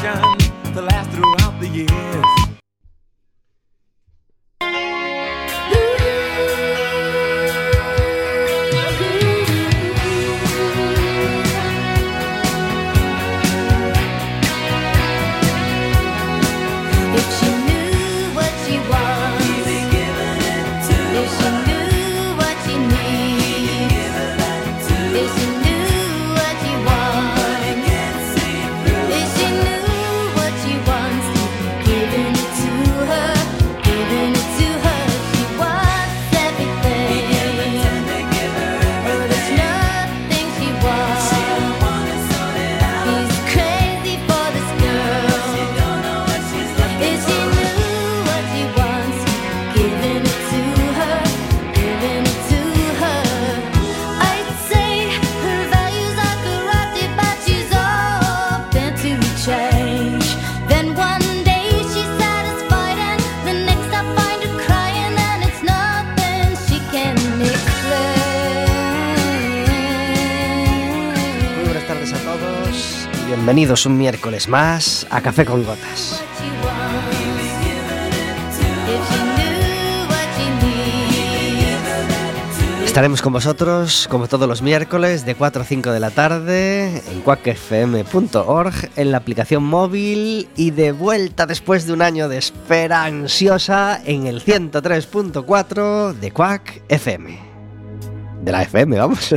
to last throughout the years. Bienvenidos un miércoles más a Café con Gotas. Estaremos con vosotros como todos los miércoles de 4 a 5 de la tarde en quackfm.org, en la aplicación móvil y de vuelta después de un año de espera ansiosa en el 103.4 de Quack FM. De la FM, vamos.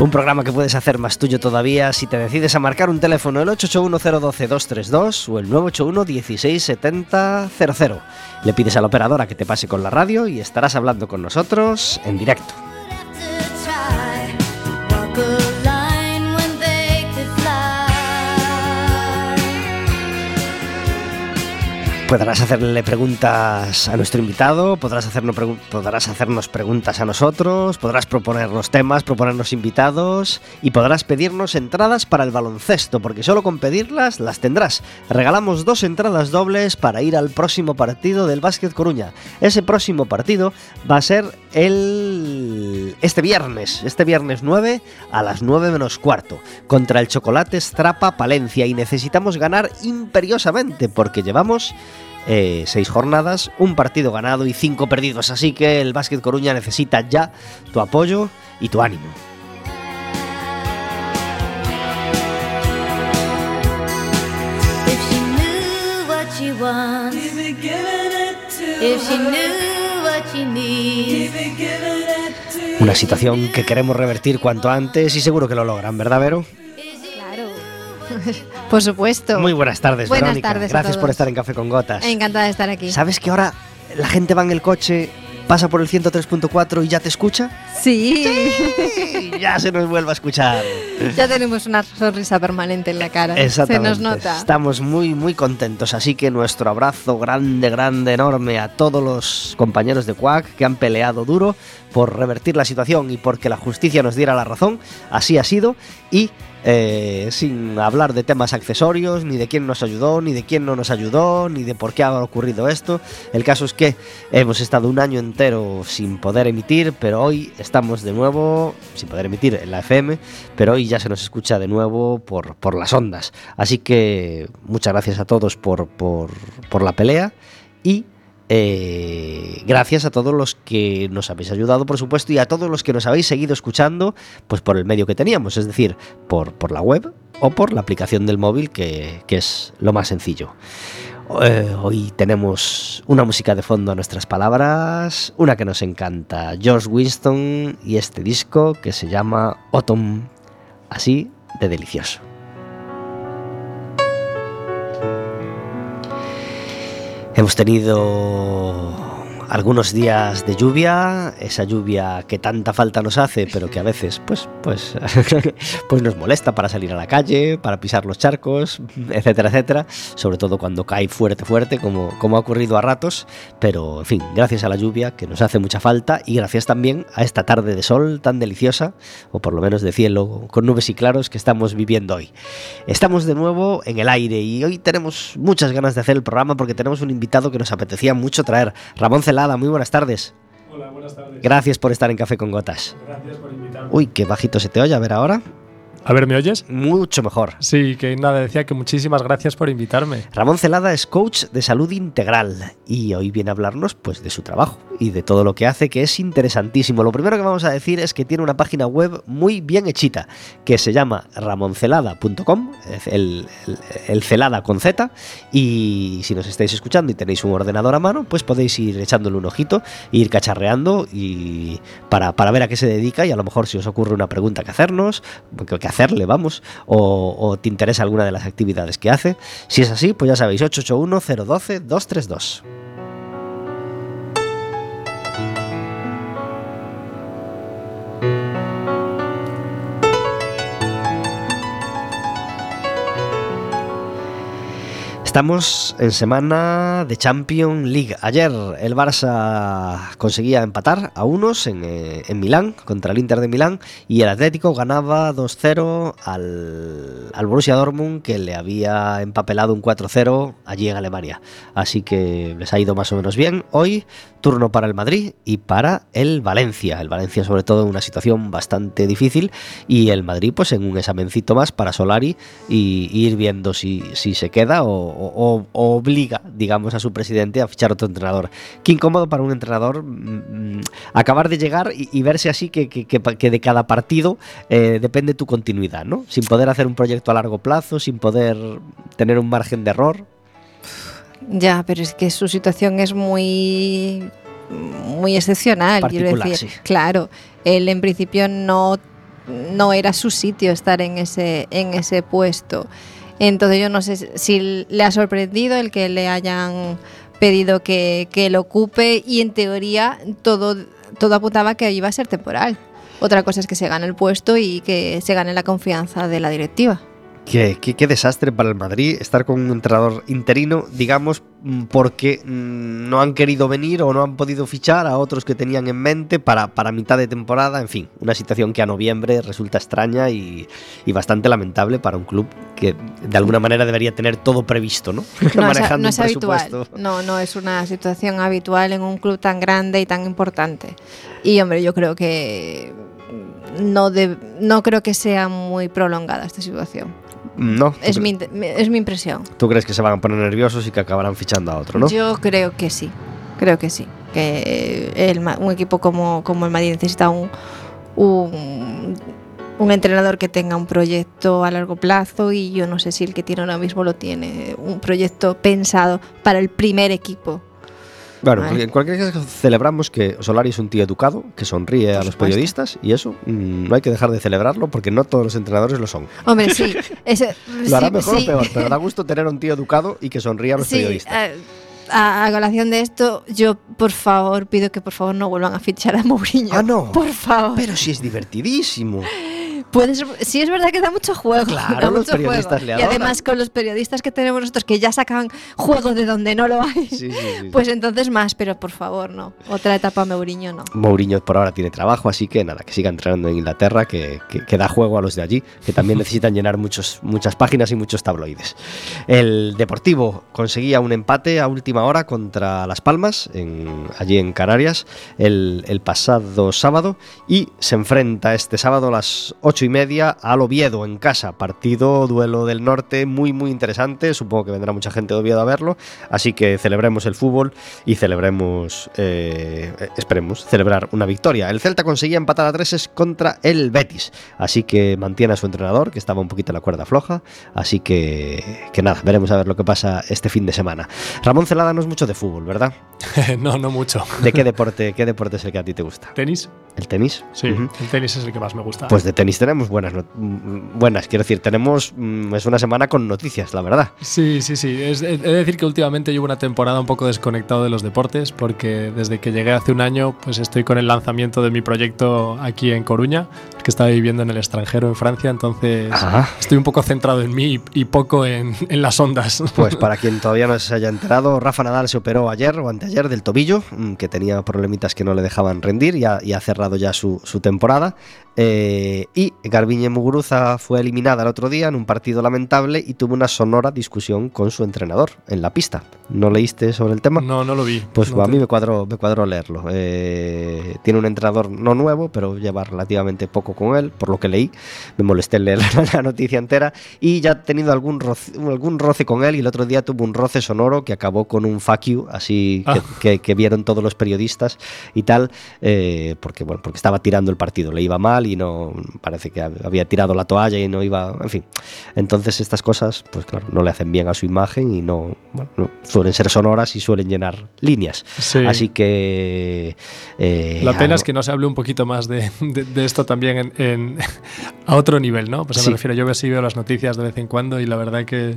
Un programa que puedes hacer más tuyo todavía si te decides a marcar un teléfono el 881-012-232 o el 981-167000. Le pides a la operadora que te pase con la radio y estarás hablando con nosotros en directo. Podrás hacerle preguntas a nuestro invitado, podrás hacernos, podrás hacernos preguntas a nosotros, podrás proponernos temas, proponernos invitados y podrás pedirnos entradas para el baloncesto, porque solo con pedirlas las tendrás. Regalamos dos entradas dobles para ir al próximo partido del Básquet Coruña. Ese próximo partido va a ser el este viernes, este viernes 9 a las 9 menos cuarto, contra el Chocolate Strapa Palencia y necesitamos ganar imperiosamente porque llevamos eh, seis jornadas, un partido ganado y cinco perdidos. Así que el Básquet Coruña necesita ya tu apoyo y tu ánimo. Una situación que queremos revertir cuanto antes y seguro que lo logran, ¿verdad, Vero? Por supuesto. Muy buenas tardes, Buenas Verónica. tardes Gracias por estar en Café con Gotas. Encantada de estar aquí. ¿Sabes que ahora la gente va en el coche, pasa por el 103.4 y ya te escucha? Sí. Ya se nos vuelve a escuchar. ya tenemos una sonrisa permanente en la cara. Se Exactamente. nos nota. Estamos muy, muy contentos. Así que nuestro abrazo grande, grande, enorme a todos los compañeros de Quack que han peleado duro por revertir la situación y porque la justicia nos diera la razón. Así ha sido. Y eh, sin hablar de temas accesorios, ni de quién nos ayudó, ni de quién no nos ayudó, ni de por qué ha ocurrido esto. El caso es que hemos estado un año entero sin poder emitir, pero hoy estamos de nuevo, sin poder emitir en la FM, pero hoy ya se nos escucha de nuevo por, por las ondas. Así que muchas gracias a todos por, por, por la pelea y eh, gracias a todos los que nos habéis ayudado, por supuesto, y a todos los que nos habéis seguido escuchando, pues por el medio que teníamos, es decir, por, por la web o por la aplicación del móvil, que, que es lo más sencillo. Eh, hoy tenemos una música de fondo a nuestras palabras, una que nos encanta, George Winston y este disco que se llama Autumn, así de delicioso. Hemos tenido algunos días de lluvia, esa lluvia que tanta falta nos hace, pero que a veces pues, pues, pues nos molesta para salir a la calle, para pisar los charcos, etcétera, etcétera, sobre todo cuando cae fuerte, fuerte, como, como ha ocurrido a ratos, pero en fin, gracias a la lluvia que nos hace mucha falta y gracias también a esta tarde de sol tan deliciosa, o por lo menos de cielo con nubes y claros que estamos viviendo hoy. Estamos de nuevo en el aire y hoy tenemos muchas ganas de hacer el programa porque tenemos un invitado que nos apetecía mucho traer, Ramón Muy buenas tardes. Hola, buenas tardes. Gracias por estar en Café con Gotas. Gracias por invitarme. Uy, qué bajito se te oye, a ver ahora. A ver, ¿me oyes? Mucho mejor. Sí, que nada, decía que muchísimas gracias por invitarme. Ramón Celada es coach de salud integral y hoy viene a hablarnos pues de su trabajo y de todo lo que hace que es interesantísimo. Lo primero que vamos a decir es que tiene una página web muy bien hechita que se llama ramoncelada.com, el, el, el, celada con Z y si nos estáis escuchando y tenéis un ordenador a mano pues podéis ir echándole un ojito, ir cacharreando y para, para ver a qué se dedica y a lo mejor si os ocurre una pregunta que hacernos, que hacerle, vamos, o, o, te interesa alguna de las actividades que hace. Si es así, pues ya sabéis, 881-012-232. Estamos en semana de Champions League. Ayer el Barça conseguía empatar a unos en, eh, en Milán contra el Inter de Milán y el Atlético ganaba 2-0 al, al, Borussia Dortmund que le había empapelado un 4-0 allí en Alemania. Así que les ha ido más o menos bien. Hoy turno para el Madrid y para el Valencia. El Valencia sobre todo en una situación bastante difícil y el Madrid pues en un examencito más para Solari y, y ir viendo si, si se queda o, o, o, obliga, digamos, a su presidente a fichar otro entrenador. Qué incómodo para un entrenador mmm, acabar de llegar y, y verse así que, que, que, de cada partido eh, depende tu continuidad, ¿no? Sin poder hacer un proyecto a largo plazo, sin poder tener un margen de error. Ya, pero es que su situación es muy muy excepcional, quiero decir. Sí. Claro, él en principio no no era su sitio estar en ese en ese puesto. Entonces yo no sé si le ha sorprendido el que le hayan pedido que, que lo ocupe y en teoría todo, todo apuntaba que iba a ser temporal. Otra cosa es que se gane el puesto y que se gane la confianza de la directiva. Qué, qué, qué, desastre para el Madrid estar con un entrenador interino, digamos, porque no han querido venir o no han podido fichar a otros que tenían en mente para, para mitad de temporada. En fin, una situación que a noviembre resulta extraña y, y, bastante lamentable para un club que de alguna manera debería tener todo previsto, ¿no? No, Manejando no es, un habitual. No, no es una situación habitual en un club tan grande y tan importante. Y hombre, yo creo que no, de, no creo que sea muy prolongada esta situación. No. Es mi, es mi impresión. ¿Tú crees que se van a poner nerviosos y que acabarán fichando a otro, no? Yo creo que sí. Creo que sí. Que el, un equipo como, como el Madrid necesita un, un, un, entrenador que tenga un proyecto a largo plazo y yo no sé si el que tiene ahora mismo lo tiene. Un proyecto pensado para el primer equipo. Bueno, vale. en cualquier caso celebramos que Solari es un tío educado, que sonríe Por a los supuesto. periodistas y eso mmm, no hay que dejar de celebrarlo porque no todos los entrenadores lo son. Hombre, sí. Ese, lo hará sí, mejor sí. o peor, pero da gusto tener un tío educado y que sonríe a los sí, periodistas. Uh, a, a, colación de esto, yo por favor pido que por favor no vuelvan a fichar a Mourinho. Ah, no. Por favor. Pero si es divertidísimo. Puedes, sí, es verdad que da mucho juego. Claro, da los mucho periodistas juego. le Y además con los periodistas que tenemos nosotros que ya sacan juego de donde no lo hay, sí, sí, sí, pues entonces más, pero por favor, no. Otra etapa Mourinho no. Mourinho por ahora tiene trabajo, así que nada, que siga entrenando en Inglaterra, que, que, que da juego a los de allí, que también necesitan llenar muchos, muchas páginas y muchos tabloides. El Deportivo conseguía un empate a última hora contra Las Palmas, en, allí en Canarias, el, el pasado sábado, y se enfrenta este sábado a las ocho y media al Oviedo en casa. Partido, duelo del norte, muy, muy interesante. Supongo que vendrá mucha gente de Oviedo a verlo. Así que celebremos el fútbol y celebremos, eh, esperemos, celebrar una victoria. El Celta conseguía empatar a treses contra el Betis. Así que mantiene a su entrenador, que estaba un poquito en la cuerda floja. Así que, que nada, veremos a ver lo que pasa este fin de semana. Ramón Celada no es mucho de fútbol, ¿verdad? no, no mucho. ¿De qué deporte, qué deporte es el que a ti te gusta? ¿Tenis? ¿El tenis? Sí, uh -huh. el tenis es el que más me gusta. Pues de tenis tenemos buenas, buenas, quiero decir, tenemos mm, es una semana con noticias, la verdad. Sí, sí, sí. Es, he de decir que últimamente llevo una temporada un poco desconectado de los deportes porque desde que llegué hace un año, pues estoy con el lanzamiento de mi proyecto aquí en Coruña, que estaba viviendo en el extranjero, en Francia, entonces Ajá. estoy un poco centrado en mí y, y poco en, en, las ondas. Pues para quien todavía no se haya enterado, Rafa Nadal se operó ayer o anteayer del tobillo, mm, que tenía problemitas que no le dejaban rendir y ha, y ha cerrado ya su, su temporada. Eh, y Garbiñe Muguruza fue eliminada el otro día en un partido lamentable y tuvo una sonora discusión con su entrenador en la pista. ¿No leíste sobre el tema? No, no lo vi. Pues no a mí me cuadró, me cuadró leerlo. Eh, tiene un entrenador no nuevo, pero lleva relativamente poco poco con él, por lo que leí, me molesté en leer la noticia entera y ya he tenido algún roce, algún roce con él y el otro día tuvo un roce sonoro que acabó con un fuck you, así que, Ah. que- que vieron todos los periodistas y tal, eh, porque, bueno, porque estaba tirando el partido, le iba mal y no parece que hab- había tirado la toalla y no iba, en fin. Entonces estas cosas, pues claro, no le hacen bien a su imagen y no, bueno, no- suelen ser sonoras y suelen llenar líneas. Sí. Así que... eh, La pena es que no se hable un poquito más de, de- de esto también en, en- a otro nivel, ¿no? Pues Sí. me refiero, yo sí veo las noticias de vez en cuando y la verdad que,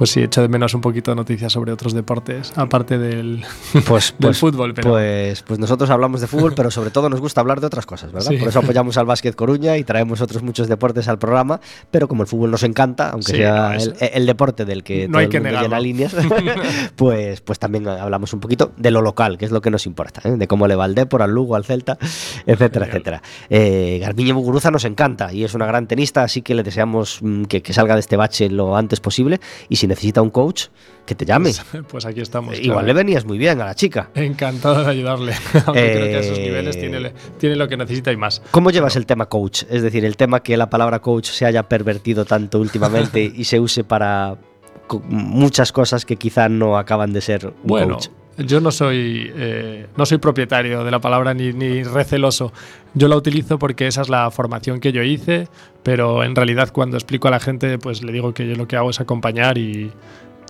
pues sí, echo de menos un poquito de noticias sobre otros deportes, aparte del, pues, del pues, fútbol. Pero Pues, pues nosotros hablamos de fútbol, pero sobre todo nos gusta hablar de otras cosas, ¿verdad? Sí. Por eso apoyamos al Básquet Coruña y traemos otros muchos deportes al programa, pero como el fútbol nos encanta, aunque Sí, sea no, el, el deporte del que no todo hay el que mundo llena líneas, pues, pues también hablamos un poquito de lo local, que es lo que nos importa, ¿eh? de cómo le va al Depor, al Lugo, al Celta, etcétera, Genial. etcétera. Eh, Garbiñe Muguruza nos encanta y es una gran tenista, así que le deseamos mm, que, que salga de este bache lo antes posible y si necesita un coach, que te llame. pues, pues aquí estamos. Igual le venías muy bien a la chica. Encantado de ayudarle. Aunque creo que a esos Eh, niveles tiene, tiene lo que necesita y más. ¿Cómo llevas el tema coach? Es decir, el tema que la palabra coach se haya pervertido tanto últimamente y se use para muchas cosas que quizá no acaban de ser un Bueno, coach. Yo no soy, eh, no soy propietario de la palabra ni, ni receloso. Yo la utilizo porque esa es la formación que yo hice, pero en realidad cuando explico a la gente, pues le digo que yo lo que hago es acompañar y,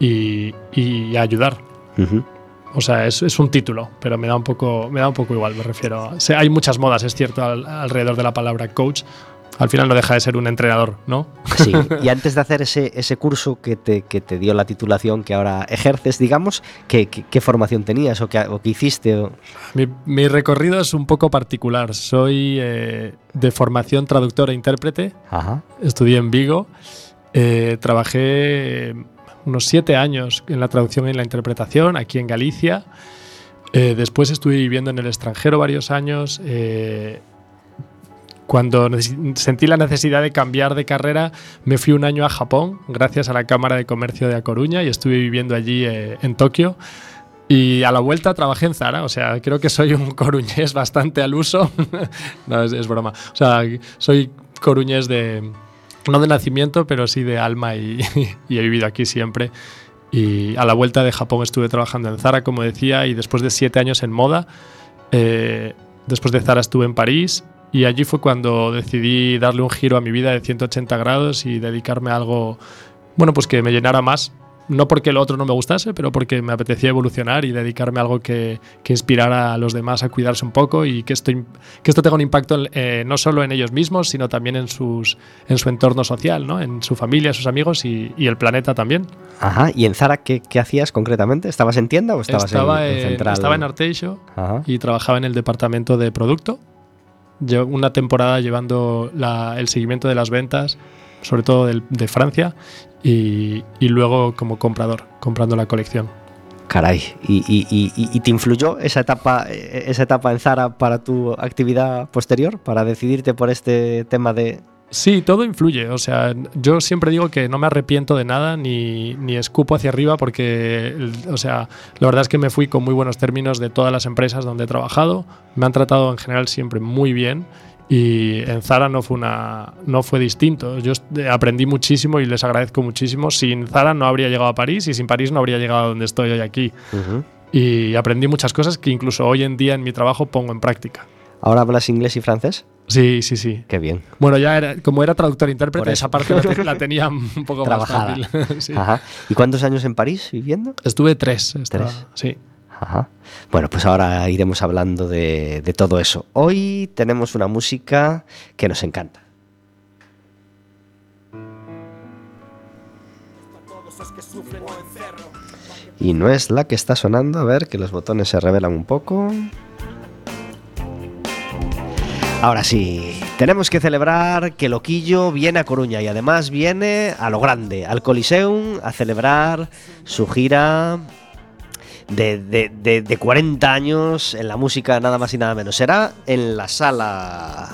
y- y ayudar. Ujú. O sea, es, es un título, pero me da un poco, me da un poco igual, me refiero. a- hay muchas modas, es cierto, al- alrededor de la palabra coach. Al final no deja de ser un entrenador, ¿no? Sí, y antes de hacer ese, ese curso que te, que te dio la titulación que ahora ejerces, digamos, ¿qué, qué, qué formación tenías o qué, o qué hiciste? o- Mi, mi recorrido es un poco particular. Soy eh, de formación traductor e intérprete. Ajá. Estudié en Vigo. eh, trabajé unos siete años en la traducción y en la interpretación aquí en Galicia. Eh, después estuve viviendo en el extranjero varios años. eh, cuando sentí la necesidad de cambiar de carrera, me fui un año a Japón, gracias a la Cámara de Comercio de A Coruña, y estuve viviendo allí eh, en Tokio. Y a la vuelta trabajé en Zara, o sea, creo que soy un coruñés bastante al uso. no, es, es broma. O sea, soy coruñés de, no de nacimiento, pero sí de alma y, y he vivido aquí siempre. Y a la vuelta de Japón estuve trabajando en Zara, como decía, y después de siete años en moda, eh, después de Zara estuve en París y allí fue cuando decidí darle un giro a mi vida de 180 grados y dedicarme a algo, bueno, pues que me llenara más. No porque lo otro no me gustase, pero porque me apetecía evolucionar y dedicarme a algo que, que inspirara a los demás a cuidarse un poco y que esto, que esto tenga un impacto en- eh, no solo en ellos mismos, sino también en, sus, en su entorno social, ¿no? en su familia, sus amigos y, y el planeta también. Ajá. ¿Y en Zara qué, qué hacías concretamente? ¿Estabas en tienda o estabas estaba, en, en en, central? estaba en Arteixo Ajá. y trabajaba en el departamento de producto. Una temporada llevando la- el seguimiento de las ventas, sobre todo del- de Francia, y, y luego como comprador, comprando la colección. Caray, ¿y, y- y- te influyó esa etapa, eh, esa etapa en Zara para tu actividad posterior? ¿Para decidirte por este tema de...? Sí, todo influye. O sea, yo siempre digo que no me arrepiento de nada ni, ni escupo hacia arriba porque, o sea, la verdad es que me fui con muy buenos términos de todas las empresas donde he trabajado. Me han tratado en general siempre muy bien y en Zara no fue, una, no fue distinto. Yo aprendí muchísimo y les agradezco muchísimo. Sin Zara no habría llegado a París y sin París no habría llegado a donde estoy hoy aquí. Y aprendí muchas cosas que incluso hoy en día en mi trabajo pongo en práctica. ¿Ahora hablas inglés y francés? Sí, sí, sí. Qué bien. Bueno, ya era, como era traductor e esa parte la, te- la tenía un poco Trabajada. más fácil. Sí. Ajá. ¿Y cuántos años en París viviendo? Estuve tres. estaba- Tres. Sí. Ajá. Bueno, pues ahora iremos hablando de, de todo eso. Hoy tenemos una música que nos encanta. Y no es la que está sonando, a ver que los botones se revelan un poco. Ahora sí, tenemos que celebrar que Loquillo viene a Coruña y además viene a lo grande, al Coliseum, a celebrar su gira de, de- de- de 40 años en la música, nada más y nada menos. Será en la sala.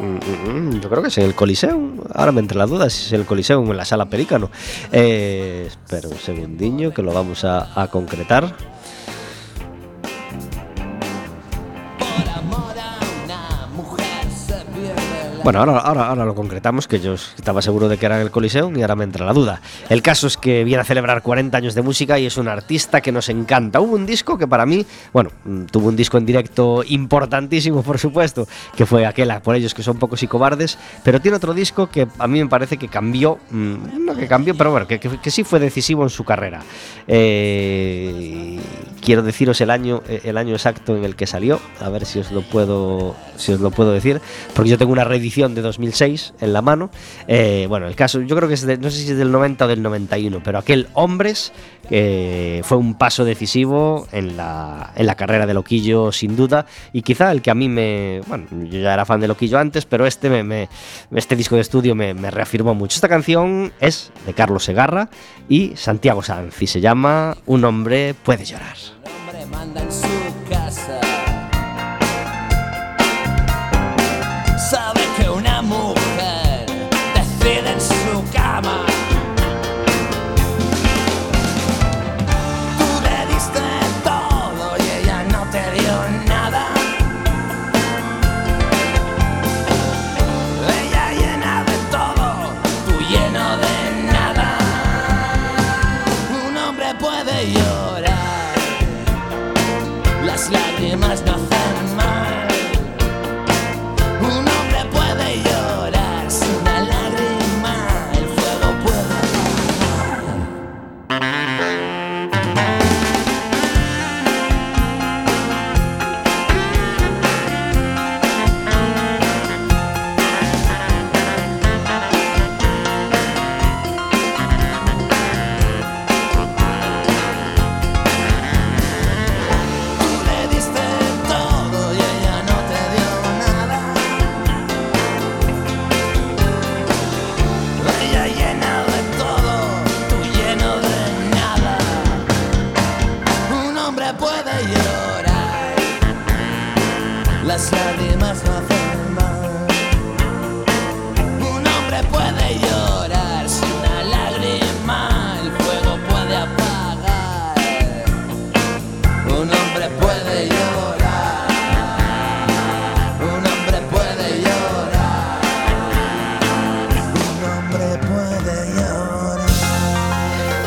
Mm, mm, Yo creo que es en el Coliseum. Ahora me entre las dudas si es en el Coliseum en la sala Pelícano. Eh, espera un segundillo que lo vamos a concretar. Bueno, ahora, ahora, ahora lo concretamos, que yo estaba seguro de que era en el Coliseum y ahora me entra la duda. El caso es que viene a celebrar 40 años de música y es un artista que nos encanta. Hubo un disco que para mí, bueno, mm, tuvo un disco en directo importantísimo, por supuesto, que fue aquel, por ellos que son pocos y cobardes, pero tiene otro disco que a mí me parece que cambió, mm, no que cambió, pero bueno, que, sí fue decisivo en su carrera. Eh, quiero deciros el año, el año exacto en el que salió, a ver si os lo puedo, si os lo puedo decir, porque yo tengo una reedición de 2006 en la mano. Eh, bueno, el caso, yo creo que es de, no sé si es del 90 o del 91, pero aquel Hombres eh, fue un paso decisivo en la, en la carrera de Loquillo, sin duda, y quizá el que a mí me, bueno, yo ya era fan de Loquillo antes, pero este me, me- este disco de estudio me, me reafirmó mucho. Esta canción es de Carlos Segarra y Santiago Sanz y se llama Un hombre puede llorar. Un hombre manda en su casa. Decide en su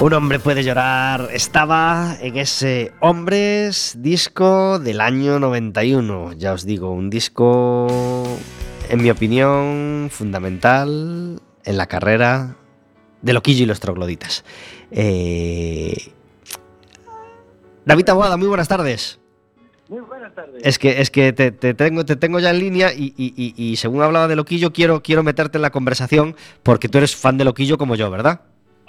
Un hombre puede llorar. Estaba en ese Hombres disco del año 91. Ya os digo, un disco, en mi opinión, fundamental en la carrera de Loquillo y los Trogloditas. Eh... David Aguada, muy buenas tardes. Muy buenas tardes. Es que, es que te, te tengo, te tengo ya en línea y, y- y- y según hablaba de Loquillo, quiero, quiero meterte en la conversación porque tú eres fan de Loquillo como yo, ¿verdad?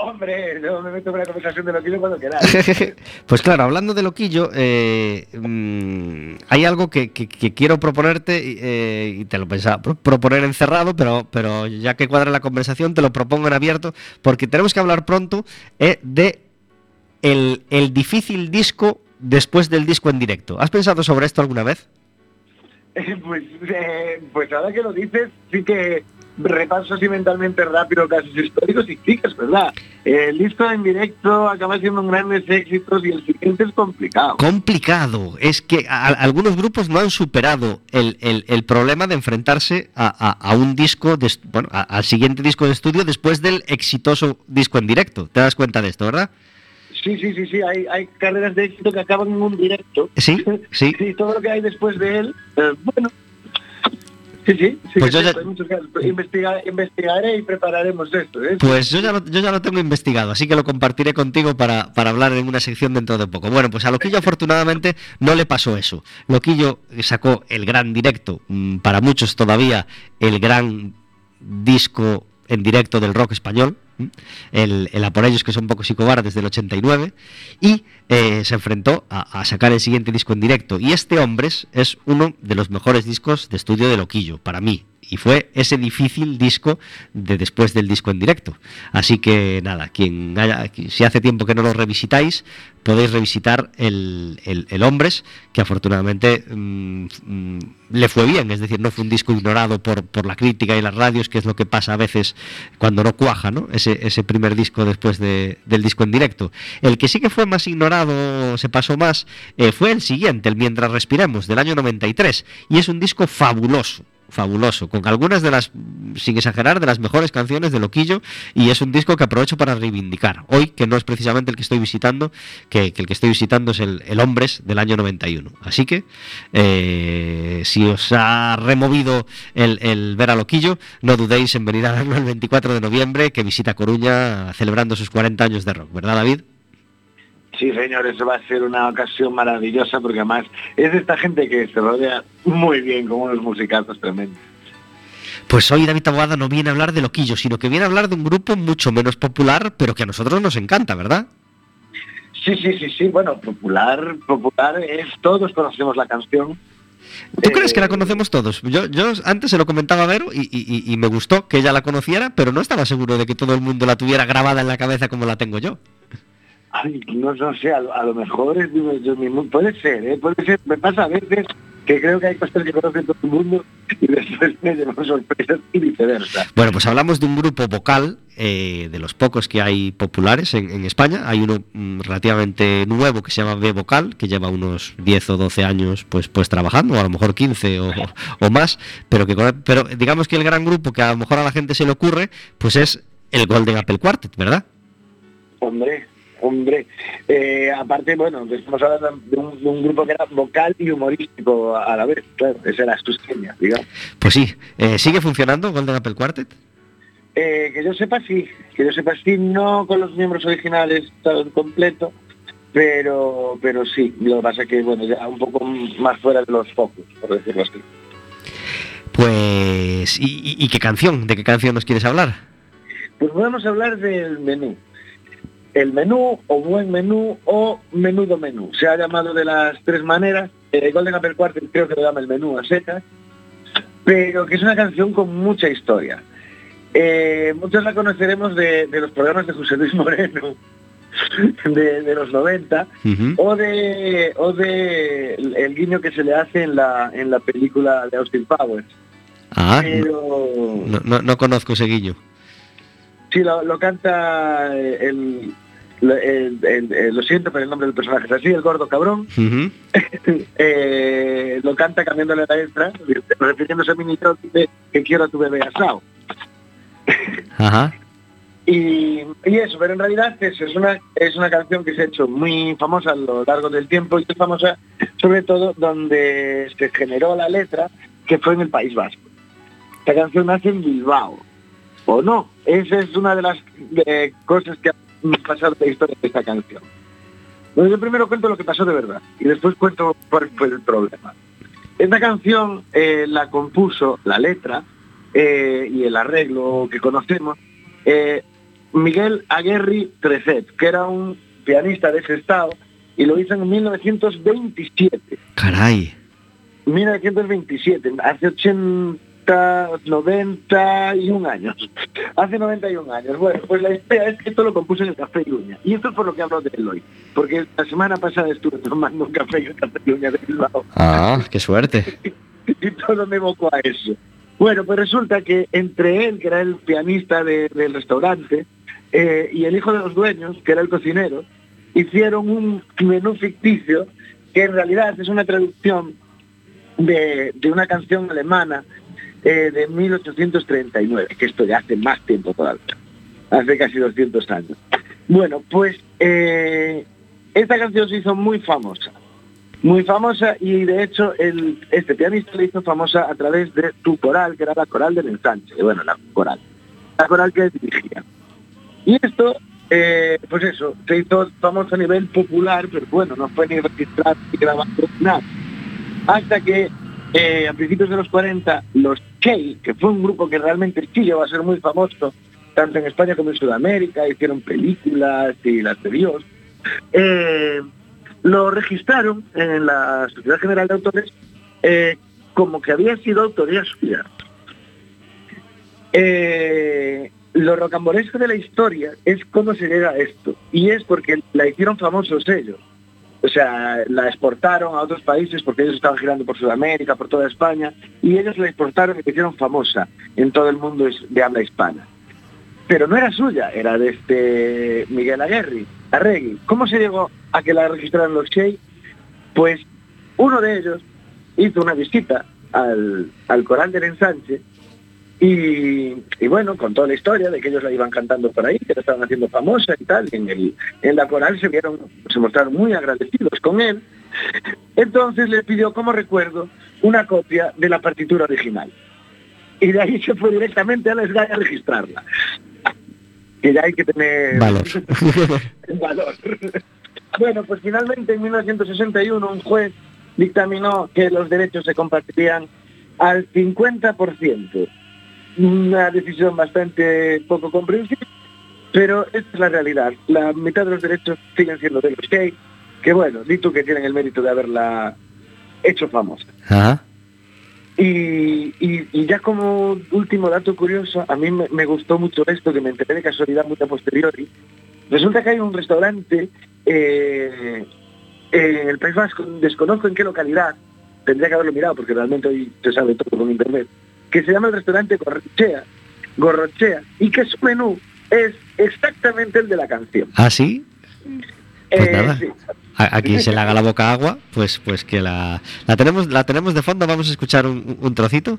Hombre, no me meto en la conversación de lo que yo cuando queráis. pues claro, hablando de loquillo, eh, mm, hay algo que, que- que quiero proponerte eh, y te lo pensaba pro- proponer encerrado, pero, pero ya que cuadra la conversación te lo propongo en abierto porque tenemos que hablar pronto eh, de el, el difícil disco después del disco en directo. ¿Has pensado sobre esto alguna vez? pues, eh, pues ahora que lo dices, sí que repaso así mentalmente rápido casos históricos y sí que es verdad. El disco en directo acaba siendo un grandes éxitos y el siguiente es complicado. Complicado. Es que a- a- algunos grupos no han superado el, el- el problema de enfrentarse a, a- un disco, de, bueno, al siguiente disco de estudio después del exitoso disco en directo. ¿Te das cuenta de esto, verdad? Sí, sí, sí, sí, hay, hay carreras de éxito que acaban en un directo. Sí, sí. Y todo lo que hay después de él, eh, bueno. Sí, sí, sí. Pues yo sí, ya- casos. Investiga- investigaré y prepararemos esto. ¿eh? Pues yo ya, lo, yo ya lo tengo investigado, así que lo compartiré contigo para, para hablar en una sección dentro de poco. Bueno, pues a Loquillo afortunadamente no le pasó eso. Loquillo sacó el gran directo, mm, para muchos todavía el gran disco en directo del rock español. El, el A por ellos que son pocos y cobardes del 89, y eh, se enfrentó a, a sacar el siguiente disco en directo. Y este Hombres es uno de los mejores discos de estudio de Loquillo, para mí. Y fue ese difícil disco de después del disco en directo. Así que nada, quien haya, si hace tiempo que no lo revisitáis, podéis revisitar el, el- Hombres, que afortunadamente mm, mm, le fue bien, es decir, no fue un disco ignorado por, por la crítica y las radios, que es lo que pasa a veces cuando no cuaja, ¿no? Ese, ese primer disco después de- del disco en directo. El que sí que fue más ignorado, se pasó más, eh, fue el siguiente, el Mientras Respiremos, del año 93, y es un disco fabuloso fabuloso, con algunas de las, sin exagerar, de las mejores canciones de Loquillo y es un disco que aprovecho para reivindicar. Hoy, que no es precisamente el que estoy visitando, que, el que estoy visitando es el, el Hombres del año 91. Así que, eh, si os ha removido el, el ver a Loquillo, no dudéis en venir a verlo el 24 de noviembre, que visita Coruña celebrando sus 40 años de rock, ¿verdad David? Sí, señor, eso va a ser una ocasión maravillosa porque además es de esta gente que se rodea muy bien con unos musicazos tremendos. Pues hoy David Taboada no viene a hablar de Loquillo, sino que viene a hablar de un grupo mucho menos popular, pero que a nosotros nos encanta, ¿verdad? Sí, sí, sí, sí, bueno, popular, popular es, todos conocemos la canción. ¿Tú Eh, crees que la conocemos todos? Yo, yo antes se lo comentaba a Vero y, y- y- y me gustó que ella la conociera, pero no estaba seguro de que todo el mundo la tuviera grabada en la cabeza como la tengo yo. Ay, no, no sé, a, lo- a lo mejor es de- de mi- puede ser, ¿eh? puede ser. Me pasa a veces que creo que hay cosas que conoce todo el mundo y después me llevan sorpresas y viceversa. Bueno, pues hablamos de un grupo vocal, eh, de los pocos que hay populares en, en España. Hay uno mm, relativamente nuevo que se llama B Vocal, que lleva unos 10 o 12 años pues, pues trabajando, o a lo mejor 15 o, o más, pero, que, pero digamos que el gran grupo que a lo mejor a la gente se le ocurre, pues es el Golden Apple Quartet, ¿verdad? Hombre, hombre. Eh, aparte, bueno, estamos hablando de un, de un grupo que era vocal y humorístico a la vez. Claro, esa era su seña, digamos. Pues sí, eh, ¿sigue funcionando Golden Apple Quartet? Eh, que yo sepa sí, que yo sepa sí, no con los miembros originales todo completo, pero pero sí, lo que pasa que bueno, ya un poco más fuera de los focos, por decirlo así. Pues, ¿y, y- y qué canción? ¿De qué canción nos quieres hablar? Pues podemos hablar del menú. El menú, o buen menú, o menudo menú. Se ha llamado de las tres maneras. Eh, Golden Apple Quartet creo que lo llama el menú a secas, pero que es una canción con mucha historia. Eh, muchos la conoceremos de, de los programas de José Luis Moreno, de, de los 90, Ujú. o de o de el, el guiño que se le hace en la en la película de Austin Powers. Ah, Pero no- no- no conozco ese guiño. Sí, lo, lo canta eh, el, lo- el- el- el- lo siento, pero el nombre del personaje es así, el gordo cabrón. Eh, lo canta cambiándole la letra, refiriéndose a mi niño, dice que quiero a tu bebé asado. Ajá. Y, y eso, pero en realidad es, es una es una canción que se ha hecho muy famosa a lo largo del tiempo y es famosa sobre todo donde se generó la letra, que fue en el País Vasco. Esta canción nace en Bilbao, o no, esa es una de las eh, cosas que ha pasado en la historia de esta canción. Bueno, yo primero cuento lo que pasó de verdad y después cuento cuál fue el problema. Esta canción eh, la compuso la letra eh, y el arreglo que conocemos Miguel Aguerri Trecet, que era un pianista de ese estado y lo hizo en 1927. Caray. 1927, hace 80, 91 años. Hace 91 años. Bueno, pues la idea es que esto lo compuso en el Café Iruña. Y esto es por lo que hablo de él hoy. Porque la semana pasada estuve tomando un café en el Café Iruña de Bilbao Ah, qué suerte. y todo me evocó a eso. Bueno, pues resulta que entre él, que era el pianista de- del restaurante, eh, y el hijo de los dueños, que era el cocinero, hicieron un menú ficticio que en realidad es una traducción de, de una canción alemana eh, de 1839, que esto ya hace más tiempo todavía, hace casi 200 años. Bueno, pues eh, esta canción se hizo muy famosa muy famosa y de hecho el, este pianista le hizo famosa a través de tu coral, que era la coral del ensanche, bueno, la coral, la coral que dirigía. Y esto, eh, pues eso, se hizo famoso a nivel popular, pero bueno, no fue ni registrado ni grabado, nada. Hasta que eh, a principios de los 40, los Que fue un grupo que realmente sí llegó a ser muy famoso, tanto en España como en Sudamérica, hicieron películas y las Dios, eh, lo registraron en la Sociedad General de Autores eh, como que había sido autoría suya. Eh, lo rocambolesco de la historia es cómo se llega a esto. Y es porque la hicieron famosos ellos. O sea, la exportaron a otros países porque ellos estaban girando por Sudamérica, por toda España, y ellos la exportaron y la hicieron famosa en todo el mundo de habla hispana. Pero no era suya, era de este Miguel Aguerri, Arregui. ¿Cómo se llegó a que la registraran los Shea? Pues uno de ellos hizo una visita al, al coral del ensanche y, y bueno, contó la historia de que ellos la iban cantando por ahí, que la estaban haciendo famosa y tal, en, el, en la coral se vieron, se mostraron muy agradecidos con él. Entonces le pidió como recuerdo una copia de la partitura original. Y de ahí se fue directamente a la SGAE a registrarla. Que ya hay que tener Valor. valor. bueno, pues finalmente en 1961 un juez dictaminó que los derechos se compartirían al 50%. Una decisión bastante poco comprensible, pero esta es la realidad. La mitad de los derechos siguen siendo de los gay, que bueno, di tú que tienen el mérito de haberla hecho famosa. Ajá. Y, y- y ya como último dato curioso, a mí me, me gustó mucho esto, que me enteré de casualidad muy a posteriori. Resulta que hay un restaurante eh, en el País Vasco, desconozco en qué localidad, tendría que haberlo mirado porque realmente hoy se sabe todo con internet, que se llama el restaurante Gorrochea, Gorrochea, y que su menú es exactamente el de la canción. ¿Ah, sí? Pues Eh, nada. sí. A, a quien se le haga la boca agua, pues, pues que la, la tenemos, la tenemos de fondo. Vamos a escuchar un, un trocito.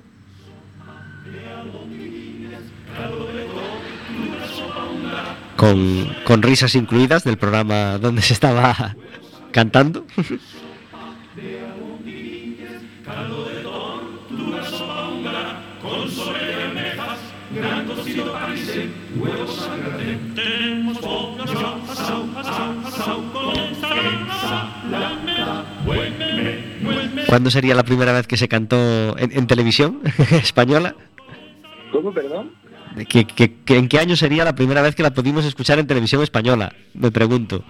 Con, con risas incluidas del programa donde se estaba cantando. ¿Cuándo sería la primera vez que se cantó en, en televisión española? ¿Cómo, perdón? ¿Qué, qué- qué- en qué año sería la primera vez que la pudimos escuchar en televisión española? Me pregunto.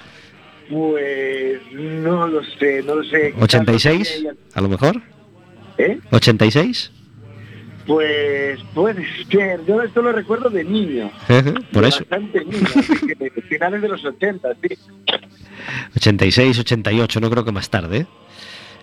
Pues no lo sé, no lo sé. ¿86? A lo mejor. ¿Eh? ¿86? Pues puede ser. Yo esto lo recuerdo de niño. Por de eso. Bastante niño, finales de los 80, sí. 86, 88, no creo que más tarde. ¿eh?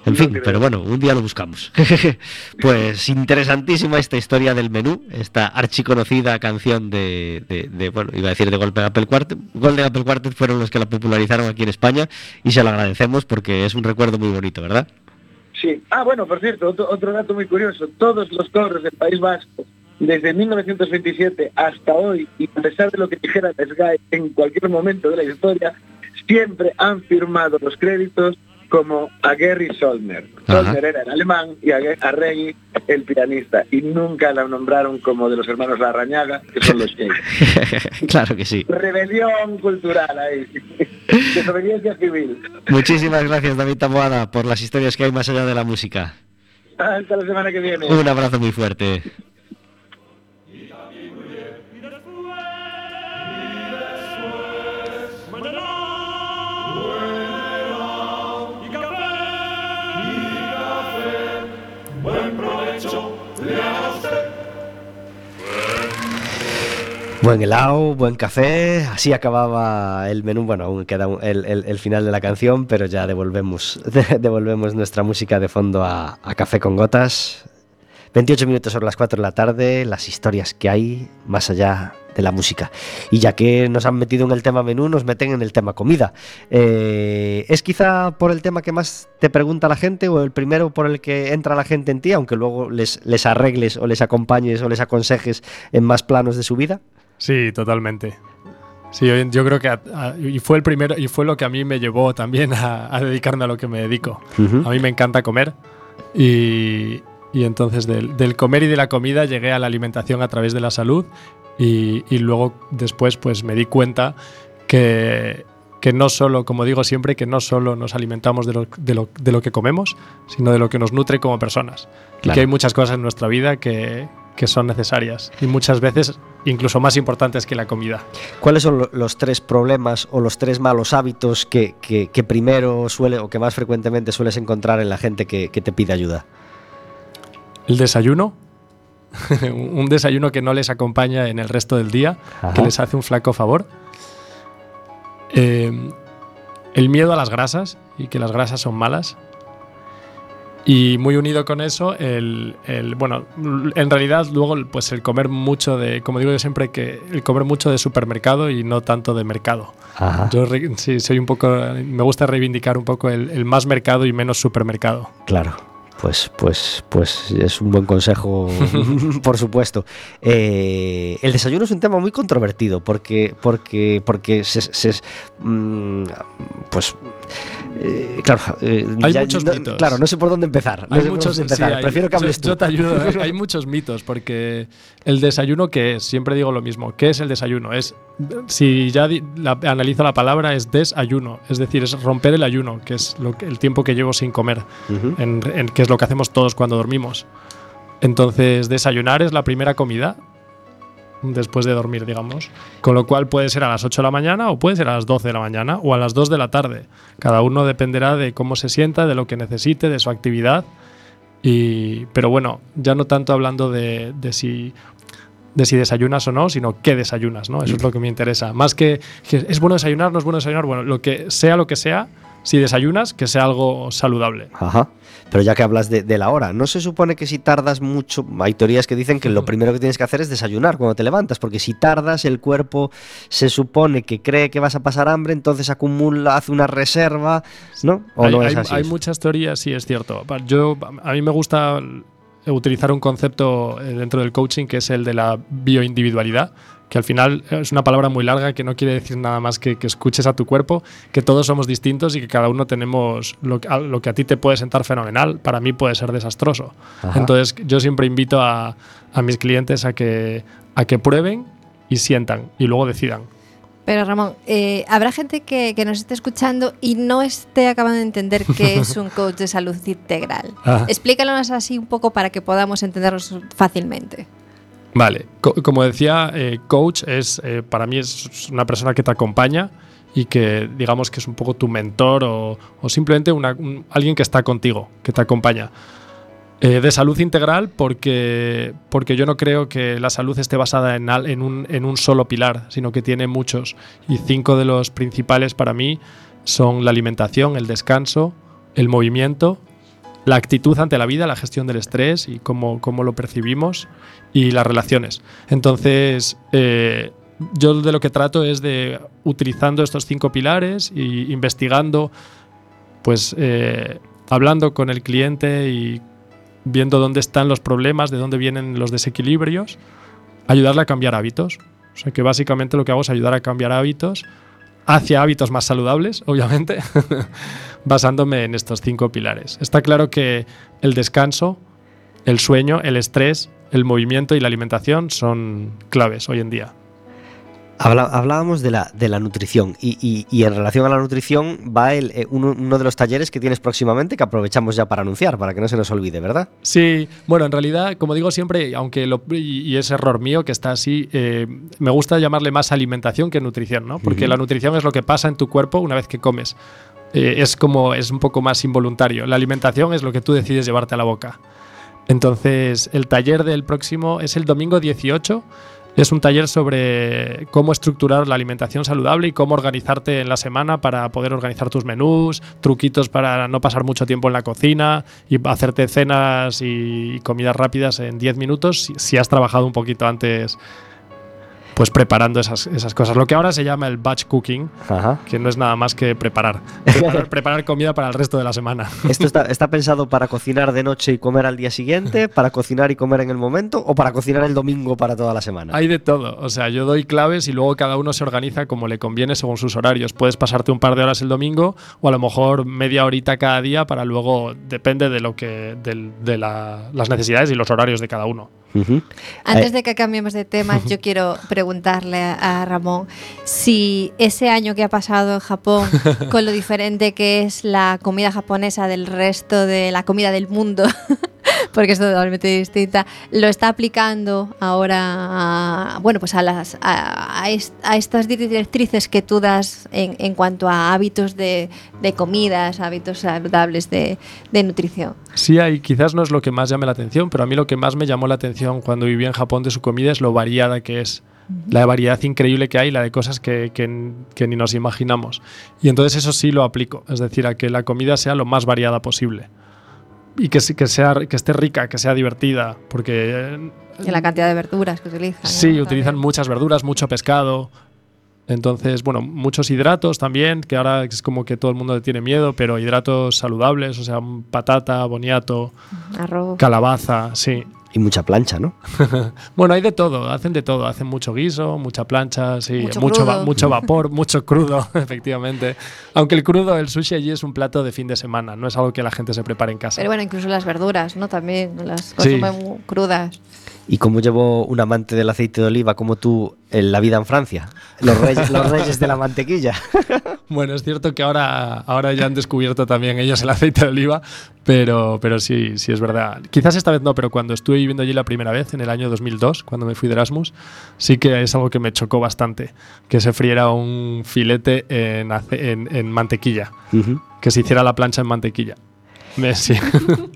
En No fin, creo. pero bueno, un día lo buscamos. pues interesantísima esta historia del menú, esta archiconocida canción de, de- de, bueno, iba a decir de Golden Apple Quartet. Golden Apple Quartet fueron los que la popularizaron aquí en España y se lo agradecemos porque es un recuerdo muy bonito, ¿verdad? Sí. Ah, bueno, por cierto, otro, otro dato muy curioso. Todos los coros del País Vasco, desde 1927 hasta hoy, y a pesar de lo que dijera SGAE en cualquier momento de la historia, siempre han firmado los créditos como a Gary Solmer. Ajá. Solmer era el alemán y a a Reggie el pianista. Y nunca la nombraron como de los hermanos Larrañaga, que son los que claro que sí. Rebelión cultural ahí. Desobediencia civil. Muchísimas gracias David Taboada por las historias que hay más allá de la música. Hasta la semana que viene. Un abrazo muy fuerte. Buen helado, buen café, así acababa el menú. Bueno, aún queda el, final de la canción, pero ya devolvemos, nuestra música de fondo a, a Café con Gotas. 28 minutos sobre las 4 de la tarde, las historias que hay más allá de la música. Y ya que nos han metido en el tema menú, nos meten en el tema comida. Eh, ¿Es quizá por el tema que más te pregunta la gente o el primero por el que entra la gente en ti, aunque luego les, les arregles o les acompañes o les aconsejes en más planos de su vida? Sí, totalmente. Sí, yo, creo que a- a- y fue el primero y fue lo que a mí me llevó también a, a dedicarme a lo que me dedico. A mí me encanta comer y, y entonces del, del comer y de la comida llegué a la alimentación a través de la salud y, y luego después pues me di cuenta que, que no solo, como digo siempre, que no solo nos alimentamos de lo, de lo- de lo que comemos, sino de lo que nos nutre como personas. Y que hay muchas cosas en nuestra vida que, que son necesarias y muchas veces incluso más importantes que la comida. ¿Cuáles son lo- los tres problemas o los tres malos hábitos que, que- que primero suele o que más frecuentemente sueles encontrar en la gente que, que te pide ayuda? El desayuno, un desayuno que no les acompaña en el resto del día, Ajá. que les hace un flaco favor. Eh, el miedo a las grasas y que las grasas son malas. Y muy unido con eso, el, el- bueno, en realidad luego pues el comer mucho de, como digo yo siempre, que el comer mucho de supermercado y no tanto de mercado. Ajá. Yo sí, soy un poco, me gusta reivindicar un poco el, el más mercado y menos supermercado. Claro. Pues, pues, pues es un buen consejo, por supuesto. Eh, el desayuno es un tema muy controvertido porque, porque, porque se, se- mm, pues, eh, claro, eh, Hay ya- muchos no- mitos. Claro, no sé por dónde empezar. No Hay sé por muchos, sí, hay- Prefiero que hables yo, tú. yo te ayudo. Hay muchos mitos porque el desayuno qué es, siempre digo lo mismo. ¿Qué es el desayuno? Es si ya la- analizo la palabra es desayuno, es decir, es romper el ayuno, que es lo que- el tiempo que llevo sin comer, en- que es lo que hacemos todos cuando dormimos. Entonces, desayunar es la primera comida después de dormir, digamos. Con lo cual puede ser a las 8 de la mañana o puede ser a las 12 de la mañana o a las 2 de la tarde. Cada uno dependerá de cómo se sienta, de lo que necesite, de su actividad. Y, pero bueno, ya no tanto hablando de, de si de si desayunas o no, sino qué desayunas, ¿no? Eso es lo que me interesa. Más que, que es bueno desayunar, no es bueno desayunar, bueno, lo que sea lo que sea, si desayunas, que sea algo saludable. Ajá. Pero ya que hablas de, de la hora, ¿no se supone que si tardas mucho, hay teorías que dicen que lo primero que tienes que hacer es desayunar cuando te levantas, porque si tardas el cuerpo se supone que cree que vas a pasar hambre, entonces acumula, hace una reserva, ¿no? ¿O hay, no es hay- así? hay muchas teorías, sí, es cierto. Yo, a mí me gusta utilizar un concepto eh, dentro del coaching que es el de la bioindividualidad, que al final es una palabra muy larga que no quiere decir nada más que que escuches a tu cuerpo, que todos somos distintos y que cada uno tenemos lo, que- a- lo que a ti te puede sentar fenomenal, para mí puede ser desastroso. Ajá. Entonces yo siempre invito a, a mis clientes a que, a que prueben y sientan y luego decidan. Pero Ramón, eh, habrá gente que, que nos esté escuchando y no esté acabando de entender qué es un coach de salud integral. Ah. Explícanos así un poco para que podamos entenderlos fácilmente. Vale, Co- como decía, eh, coach es eh, para mí es una persona que te acompaña y que digamos que es un poco tu mentor o, o simplemente una- un- alguien que está contigo, que te acompaña. Eh, de salud integral porque, porque yo no creo que la salud esté basada en, al- en un, en un solo pilar, sino que tiene muchos. Y cinco de los principales para mí son la alimentación, el descanso, el movimiento, la actitud ante la vida, la gestión del estrés y cómo, cómo lo percibimos y las relaciones. Entonces, eh, yo de lo que trato es de, utilizando estos cinco pilares y investigando, pues eh, hablando con el cliente y viendo dónde están los problemas, de dónde vienen los desequilibrios, ayudarle a cambiar hábitos. O sea que básicamente lo que hago es ayudar a cambiar hábitos hacia hábitos más saludables, obviamente, basándome en estos cinco pilares. Está claro que el descanso, el sueño, el estrés, el movimiento y la alimentación son claves hoy en día. Hablábamos de la, de la nutrición y, y- y en relación a la nutrición va el, eh, uno, uno de los talleres que tienes próximamente que aprovechamos ya para anunciar, para que no se nos olvide, ¿verdad? Sí, bueno, en realidad, como digo siempre, aunque lo, y, es error mío que está así, eh, me gusta llamarle más alimentación que nutrición, ¿no? Porque la nutrición es lo que pasa en tu cuerpo una vez que comes. Eh, es como, es un poco más involuntario. La alimentación es lo que tú decides llevarte a la boca. Entonces, el taller del próximo es el domingo 18. Es un taller sobre cómo estructurar la alimentación saludable y cómo organizarte en la semana para poder organizar tus menús, truquitos para no pasar mucho tiempo en la cocina y hacerte cenas y comidas rápidas en 10 minutos si, has trabajado un poquito antes pues preparando esas, esas cosas. Lo que ahora se llama el batch cooking, Ajá. que no es nada más que preparar. Preparar, preparar comida para el resto de la semana. ¿Esto está, está pensado para cocinar de noche y comer al día siguiente, para cocinar y comer en el momento o para cocinar el domingo para toda la semana? Hay de todo. O sea, yo doy claves y luego cada uno se organiza como le conviene según sus horarios. Puedes pasarte un par de horas el domingo o a lo mejor media horita cada día para luego, depende de lo que, del- de la- las necesidades y los horarios de cada uno. Antes Eh, de que cambiemos de tema, yo quiero preguntarle a Ramón si ese año que ha pasado en Japón, con lo diferente que es la comida japonesa del resto de la comida del mundo, porque es totalmente distinta, lo está aplicando ahora a, bueno, pues a, las, a, a est- a estas directrices que tú das en, en cuanto a hábitos de, de comidas, hábitos saludables de, de nutrición. Sí, hay, quizás no es lo que más llame la atención, pero a mí lo que más me llamó la atención cuando viví en Japón de su comida es lo variada que es. La variedad increíble que hay, la de cosas que, que- que ni nos imaginamos. Y entonces eso sí lo aplico, es decir, a que la comida sea lo más variada posible. Y que, que, sea, que esté rica, que sea divertida, porque... eh, En la cantidad de verduras que utilizan. ¿no? Sí, utilizan También. muchas verduras, mucho pescado, Entonces, bueno, muchos hidratos también, que ahora es como que todo el mundo le tiene miedo, pero hidratos saludables, o sea, patata, boniato, Arroz. calabaza, sí. Y mucha plancha, ¿no? Bueno, hay de todo, hacen de todo, hacen mucho guiso, mucha plancha, sí, Mucho mucho, va- crudo. mucho vapor, mucho crudo, efectivamente. Aunque el crudo, el sushi allí es un plato de fin de semana, no es algo que la gente se prepare en casa. Pero bueno, incluso las verduras, ¿no? También las Sí. consumen muy crudas. ¿Y cómo llevó un amante del aceite de oliva como tú en la vida en Francia? Los reyes, los reyes de la mantequilla. Bueno, es cierto que ahora, ahora ya han descubierto también ellos el aceite de oliva, pero, pero sí, sí es verdad. Quizás esta vez no, pero cuando estuve viviendo allí la primera vez, en el año 2002, cuando me fui de Erasmus, sí que es algo que me chocó bastante, que se friera un filete en, en, en mantequilla, que se hiciera la plancha en mantequilla.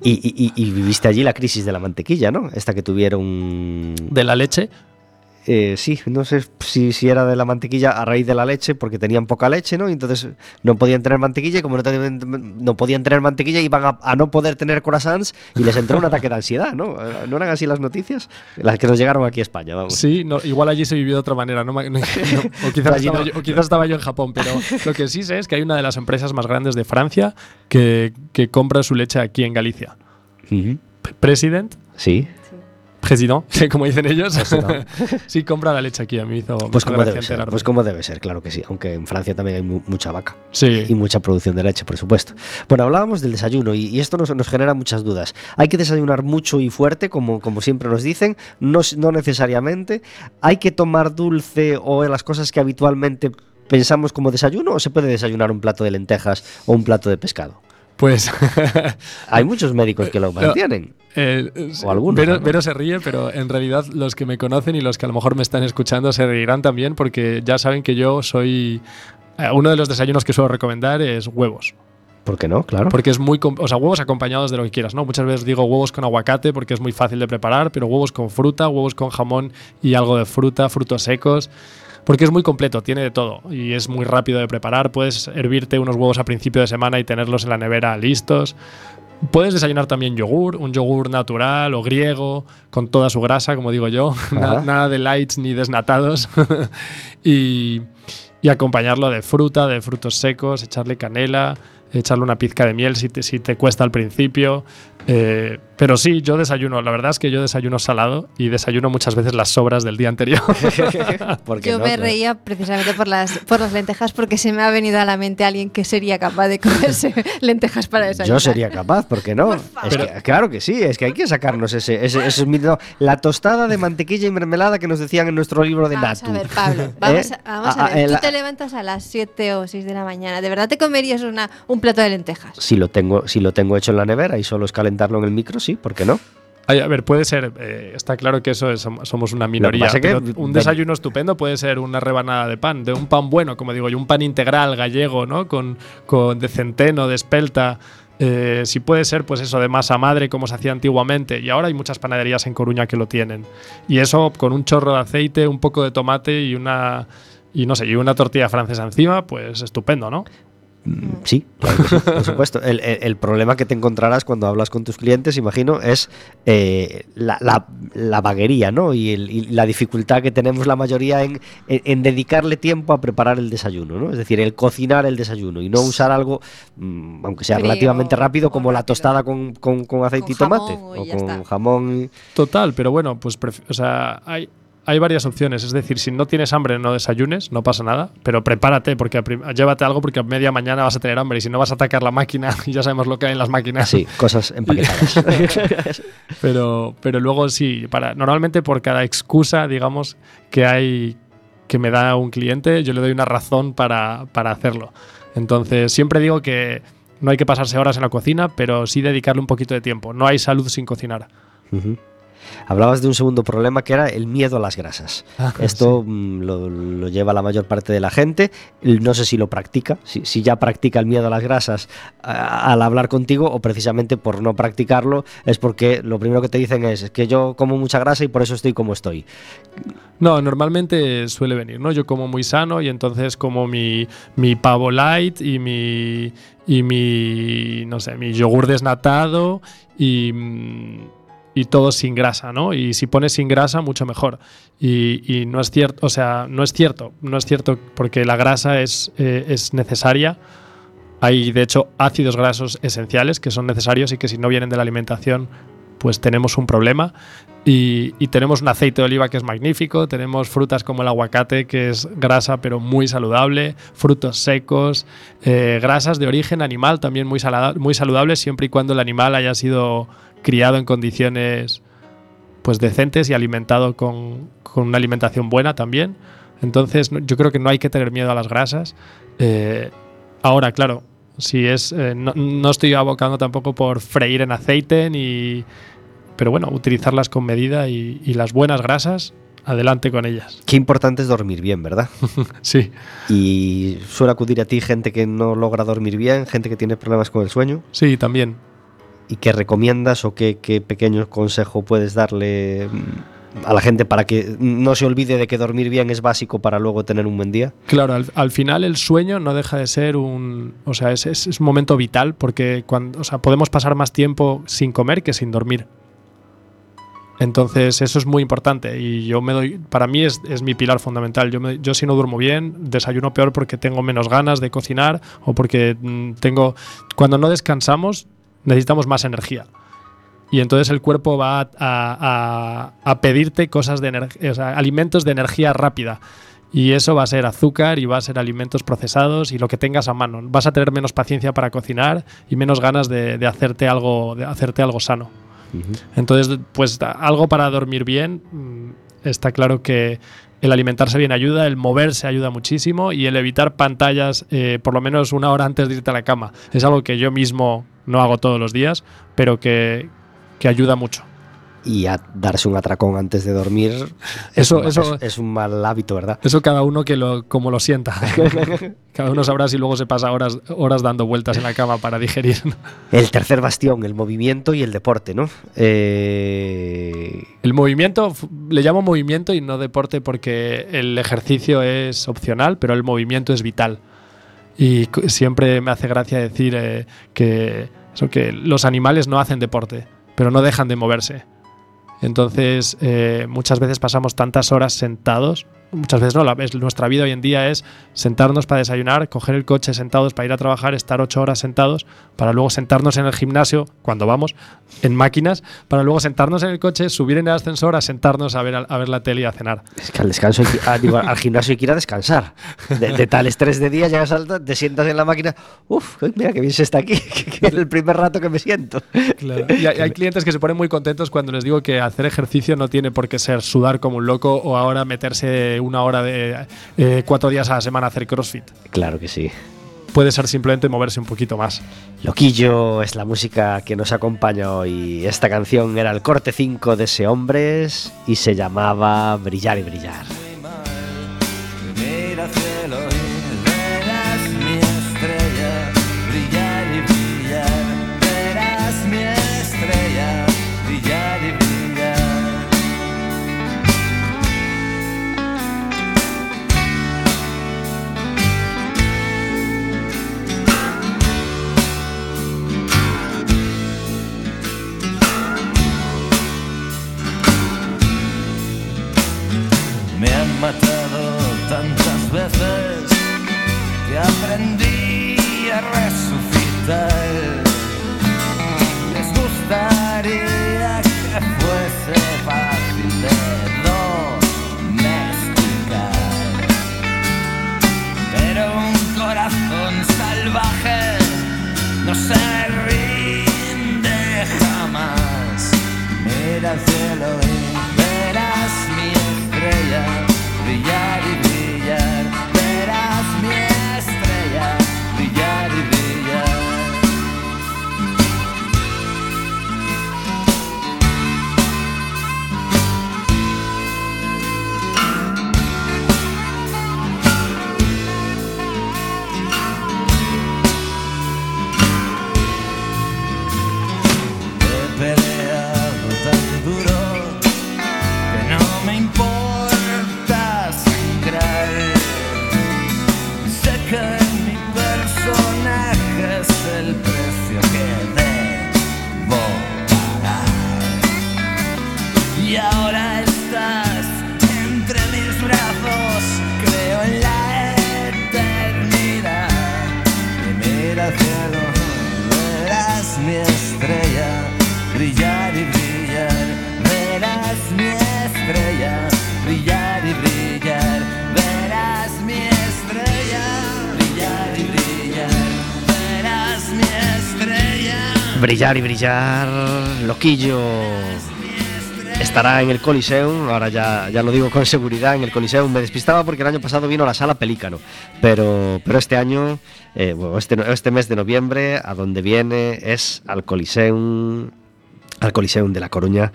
Y- y- y viviste allí la crisis de la mantequilla, ¿no? Esta que tuvieron... De la leche, Eh, sí, no sé si, si era de la mantequilla a raíz de la leche, porque tenían poca leche, ¿no? Y entonces no podían tener mantequilla, y como no, tenían- no podían tener mantequilla, iban a, a no poder tener croissants y les entró un ataque de ansiedad, ¿no? Eh, ¿No eran así las noticias? Las que nos llegaron aquí a España, vamos. Sí, no, igual allí se vivió de otra manera, no, me- no- no, o, quizás estaba yo, o quizás estaba yo en Japón, pero lo que sí sé es que hay una de las empresas más grandes de Francia que, que compra su leche aquí en Galicia. President, Sí, President, como dicen ellos, sí compra la leche aquí. A mí hizo, pues como debe ser, pues como debe ser, claro que sí, aunque en Francia también hay mu- mucha vaca. Sí. y mucha producción de leche, por supuesto. Bueno, hablábamos del desayuno y, y esto nos, nos genera muchas dudas. ¿Hay que desayunar mucho y fuerte, como, como siempre nos dicen? No, no necesariamente. ¿Hay que tomar dulce o las cosas que habitualmente pensamos como desayuno o se puede desayunar un plato de lentejas o un plato de pescado? Pues Hay muchos médicos que lo mantienen. Eh, O algunos, Vero. Vero se ríe, pero en realidad los que me conocen y los que a lo mejor me están escuchando se reirán también porque ya saben que yo soy... eh, uno de los desayunos que suelo recomendar es huevos. ¿Por qué no? Claro. Porque es muy... O sea, huevos acompañados de lo que quieras, ¿no? Muchas veces digo huevos con aguacate porque es muy fácil de preparar, pero huevos con fruta, huevos con jamón y algo de fruta, frutos secos. Porque es muy completo, tiene de todo y es muy rápido de preparar. Puedes hervirte unos huevos a principio de semana y tenerlos en la nevera listos. Puedes desayunar también yogur, un yogur natural o griego, con toda su grasa, como digo yo. Nada de lights ni desnatados. y, y acompañarlo de fruta, de frutos secos, echarle canela, echarle una pizca de miel si te, si te cuesta al principio. Eh, pero sí, yo desayuno. La verdad es que yo desayuno salado y desayuno muchas veces las sobras del día anterior. ¿Por qué Yo no? me reía precisamente por las, por las lentejas porque se me ha venido a la mente alguien que sería capaz de comerse lentejas para desayunar. Yo sería capaz, ¿por qué no? Es que- claro que sí, es que hay que sacarnos ese, ese, ese mito. La tostada de mantequilla y mermelada que nos decían en nuestro libro de Vamos Natu. a ver, Pablo. Vamos, ¿Eh? a, vamos Ah, a ah, ver. el- Tú te levantas a las 7 o 6 de la mañana. ¿De verdad te comerías una, un plato de lentejas? Si lo tengo, si lo tengo hecho en la nevera y solo es calentarlo en el micro, sí, ¿por qué no? Ay, a ver, puede ser, eh, está claro que eso es, som- somos una minoría, que- un desayuno estupendo puede ser una rebanada de pan, de un pan bueno, como digo yo, un pan integral gallego, ¿no? Con, con de centeno, de espelta. eh, si puede ser, pues eso, de masa madre, como se hacía antiguamente. Y ahora hay muchas panaderías en Coruña que lo tienen. Y eso con un chorro de aceite, un poco de tomate y una. Y no sé, y una tortilla francesa encima, pues estupendo, ¿no? Mm, Sí, claro que sí, por supuesto. El, el- el problema que te encontrarás cuando hablas con tus clientes, imagino, es eh, la, la- la vaguería, ¿no? Y, el- y la dificultad que tenemos la mayoría en, en- en dedicarle tiempo a preparar el desayuno, ¿no? Es decir, el cocinar el desayuno y no usar algo, mm, aunque sea Frío relativamente rápido, o como la tostada con, con- con aceite Con y tomate. jamón o ya con está. jamón. y- Total, pero bueno, pues o sea, hay, hay varias opciones. Es decir, si no tienes hambre, no desayunes, no pasa nada. Pero prepárate, porque llévate algo porque a media mañana vas a tener hambre y si no vas a atacar la máquina, y ya sabemos lo que hay en las máquinas. Sí, cosas empaquetadas. Pero, pero luego sí, para, normalmente por cada excusa, digamos, que hay que me da un cliente, yo le doy una razón para, para hacerlo. Entonces, siempre digo que no hay que pasarse horas en la cocina, pero sí dedicarle un poquito de tiempo. No hay salud sin cocinar. Hablabas de un segundo problema que era el miedo a las grasas. Ah, Esto mm, lo, lo lleva la mayor parte de la gente. No sé si lo practica, si, si ya practica el miedo a las grasas a- al hablar contigo o precisamente por no practicarlo es porque lo primero que te dicen es, "Es que yo como mucha grasa y por eso estoy como estoy. No, normalmente suele venir, ¿no? Yo como muy sano y entonces como mi, mi pavo light y mi, y mi, no sé, mi yogur desnatado y, mm, y todo sin grasa, ¿no? Y si pones sin grasa, mucho mejor. Y, y no es cierto, o sea, no es cierto, no es cierto porque la grasa es, eh, es necesaria. Hay, de hecho, ácidos grasos esenciales que son necesarios y que si no vienen de la alimentación, pues tenemos un problema. Y, tenemos un aceite de oliva que es magnífico, tenemos frutas como el aguacate, que es grasa pero muy saludable, frutos secos, eh, grasas de origen animal también muy, salada- muy saludables, siempre y cuando el animal haya sido criado en condiciones pues decentes y alimentado con, con una alimentación buena también. Entonces yo creo que no hay que tener miedo a las grasas. Eh, ahora, claro, si es eh, no, no estoy abocando tampoco por freír en aceite ni pero bueno, utilizarlas con medida y, y las buenas grasas, adelante con ellas. Qué importante es dormir bien, ¿verdad? Sí, Y suele acudir a ti gente que no logra dormir bien, gente que tiene problemas con el sueño. sí, también. ¿Y qué recomiendas o qué, qué pequeño consejo puedes darle mm, a la gente para que no se olvide de que dormir bien es básico para luego tener un buen día? Claro, al, al final el sueño no deja de ser un, o sea, es, es- es un momento vital porque cuando, o sea, podemos pasar más tiempo sin comer que sin dormir. Entonces eso es muy importante y yo me doy, para mí es, mi pilar fundamental. Yo, me- yo si no duermo bien, desayuno peor porque tengo menos ganas de cocinar o porque mm, tengo, cuando no descansamos necesitamos más energía. Y entonces el cuerpo va a, pedirte cosas de energía, alimentos de energía rápida. Y eso va a ser azúcar y va a ser alimentos procesados y lo que tengas a mano. Vas a tener menos paciencia para cocinar y menos ganas de, de hacerte algo, de hacerte algo sano. Entonces, pues algo para dormir bien. mm, Está claro que el alimentarse bien ayuda, el moverse ayuda muchísimo y el evitar pantallas eh, por lo menos una hora antes de irte a la cama. Es algo que yo mismo no hago todos los días, pero que, que ayuda mucho. Y a darse un atracón antes de dormir Eso- es, un- eso- es- es un mal hábito, ¿verdad? Eso cada uno que lo, como lo sienta. cada uno sabrá si luego se pasa horas, horas dando vueltas en la cama para digerir. El tercer bastión, el movimiento y el deporte, ¿no? Eh, El movimiento, le llamo movimiento y no deporte porque el ejercicio es opcional, pero el movimiento es vital. Y siempre me hace gracia decir eh, que, eso, que los animales no hacen deporte, pero no dejan de moverse. Entonces, eh, muchas veces pasamos tantas horas sentados. Muchas veces no, la, es- nuestra vida hoy en día es sentarnos para desayunar, coger el coche sentados para ir a trabajar, estar ocho horas sentados, para luego sentarnos en el gimnasio, cuando vamos, en máquinas, para luego sentarnos en el coche, subir en el ascensor, a sentarnos a ver, a ver la tele y a cenar. es que al descanso, que- ah, digo, al gimnasio hay que ir a descansar. De, de tal estrés de día, llegas al, te sientas en la máquina. Uf, mira que bien se está aquí, que es el primer rato que me siento. Y hay, hay clientes que se ponen muy contentos cuando les digo que hacer ejercicio no tiene por qué ser sudar como un loco o ahora meterse una hora de eh, cuatro días a la semana a hacer CrossFit. Claro que sí. Puede ser simplemente moverse un poquito más. Loquillo es la música que nos acompaña hoy. Esta canción era el corte 5 de ese hombres y se llamaba Brillar y Brillar. Les gustaría que fuese fácil de domesticar. Pero un corazón salvaje no se rinde jamás. Mira al cielo Brillar y brillar, Loquillo estará en el Coliseum, ahora ya, ya lo digo con seguridad, en el Coliseum. Me despistaba porque el año pasado vino a la sala Pelícano, pero, pero este año, eh, bueno, este, este mes de noviembre, a donde viene es al Coliseum, al Coliseum de La Coruña,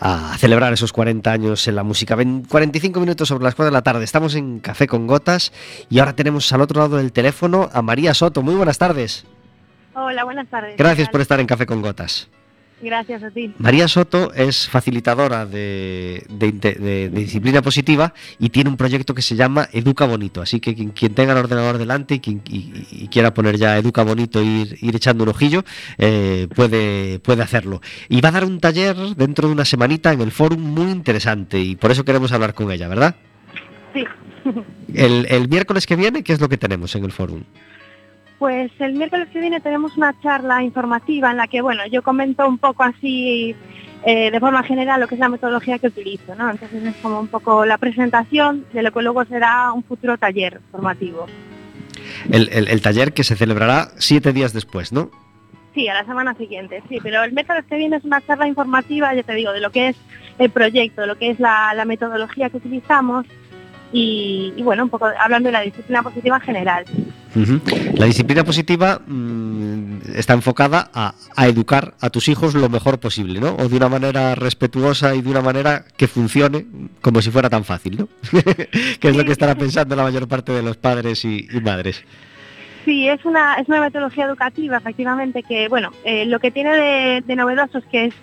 a celebrar esos 40 años en la música. Ven- 45 minutos sobre las 4 de la tarde, estamos en Café con Gotas y ahora tenemos al otro lado del teléfono a María Soto. Muy buenas tardes. Hola, buenas tardes. Gracias ¿Qué por estar en Café con Gotas. Gracias a ti. María Soto es facilitadora de, de inte- de- de disciplina positiva y tiene un proyecto que se llama Educa Bonito. Así que quien, quien tenga el ordenador delante y, quien, y- y quiera poner ya Educa Bonito e ir, ir echando un ojillo, eh, puede, puede hacerlo. Y va a dar un taller dentro de una semanita en el fórum muy interesante y por eso queremos hablar con ella, ¿verdad? Sí. El, el miércoles que viene, ¿qué es lo que tenemos en el fórum? Pues el miércoles que viene tenemos una charla informativa en la que, bueno, yo comento un poco así eh, de forma general lo que es la metodología que utilizo, ¿no? Entonces es como un poco la presentación de lo que luego será un futuro taller formativo. El, el- el taller que se celebrará siete días después, ¿no? Sí, a la semana siguiente, sí, pero el miércoles que viene es una charla informativa, ya te digo, de lo que es el proyecto, de lo que es la, la metodología que utilizamos y, y, bueno, un poco hablando de la disciplina positiva en general. La disciplina positiva mm, está enfocada a, educar a tus hijos lo mejor posible, ¿no? O de una manera respetuosa y de una manera que funcione como si fuera tan fácil, ¿no? que es lo que estará pensando la mayor parte de los padres y, y madres. Sí, es una, es una metodología educativa, efectivamente, que, bueno, eh, lo que tiene de, de novedoso es que es,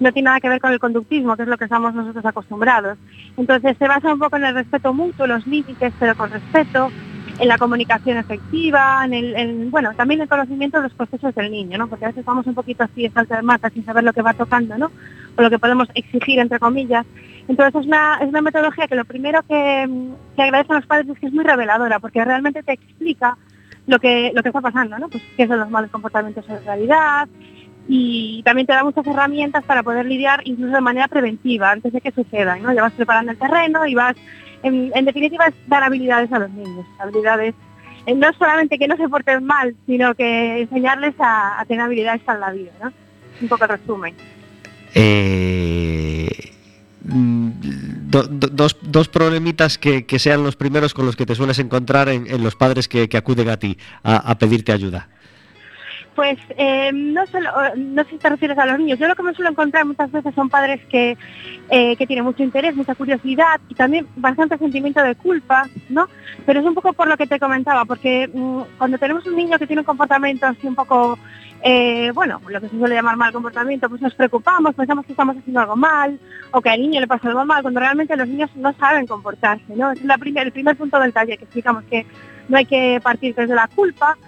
no tiene nada que ver con el conductismo, que es lo que estamos nosotros acostumbrados. Entonces se basa un poco en el respeto mutuo, los límites, pero con respeto, en la comunicación efectiva, en el, en, bueno, también el conocimiento de los procesos del niño, ¿no? Porque a veces vamos un poquito así de salto de mata sin saber lo que va tocando, ¿no? O lo que podemos exigir, entre comillas. Entonces es una, es una metodología que lo primero que, que agradecen los padres es que es muy reveladora, porque realmente te explica lo que, lo que está pasando, ¿no? Pues qué son los malos comportamientos en realidad y también te da muchas herramientas para poder lidiar incluso de manera preventiva antes de que sucedan, ¿no? Ya vas preparando el terreno y vas, en, definitiva, es dar habilidades a los niños, habilidades, eh, no solamente que no se porten mal, sino que enseñarles a, tener habilidades para la vida, ¿no? Un poco el resumen. Eh, do- do- dos, dos problemitas que, sean los primeros con los que te sueles encontrar en, los padres que, acuden a ti a pedirte ayuda. Pues eh, no solo, no sé si te refieres a los niños. Yo lo que me suelo encontrar muchas veces son padres que, eh, que tienen mucho interés, mucha curiosidad y también bastante sentimiento de culpa, ¿no? Pero es un poco por lo que te comentaba, porque mm, cuando tenemos un niño que tiene un comportamiento así un poco, eh, bueno, lo que se suele llamar mal comportamiento, pues nos preocupamos, pensamos que estamos haciendo algo mal o que al niño le pasa algo mal, cuando realmente los niños no saben comportarse, ¿no? Es primer- el primer punto del taller que explicamos que no hay que partir desde la culpa,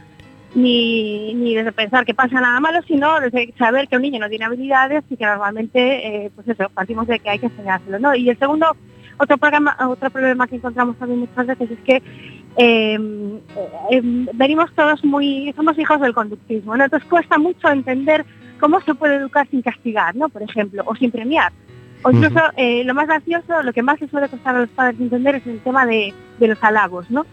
ni, ni desde pensar que pasa nada malo, sino desde saber que un niño no tiene habilidades y que normalmente, eh, pues eso, partimos de que hay que enseñárselo, ¿no? Y el segundo, otro programa, otro problema que encontramos también muchas veces es que eh, eh, venimos todos muy, somos hijos del conductismo, ¿no? Entonces cuesta mucho entender cómo se puede educar sin castigar, ¿no? Por ejemplo, o sin premiar. O incluso eh, lo más gracioso, lo que más les suele costar a los padres entender es el tema de, de los halagos, ¿no?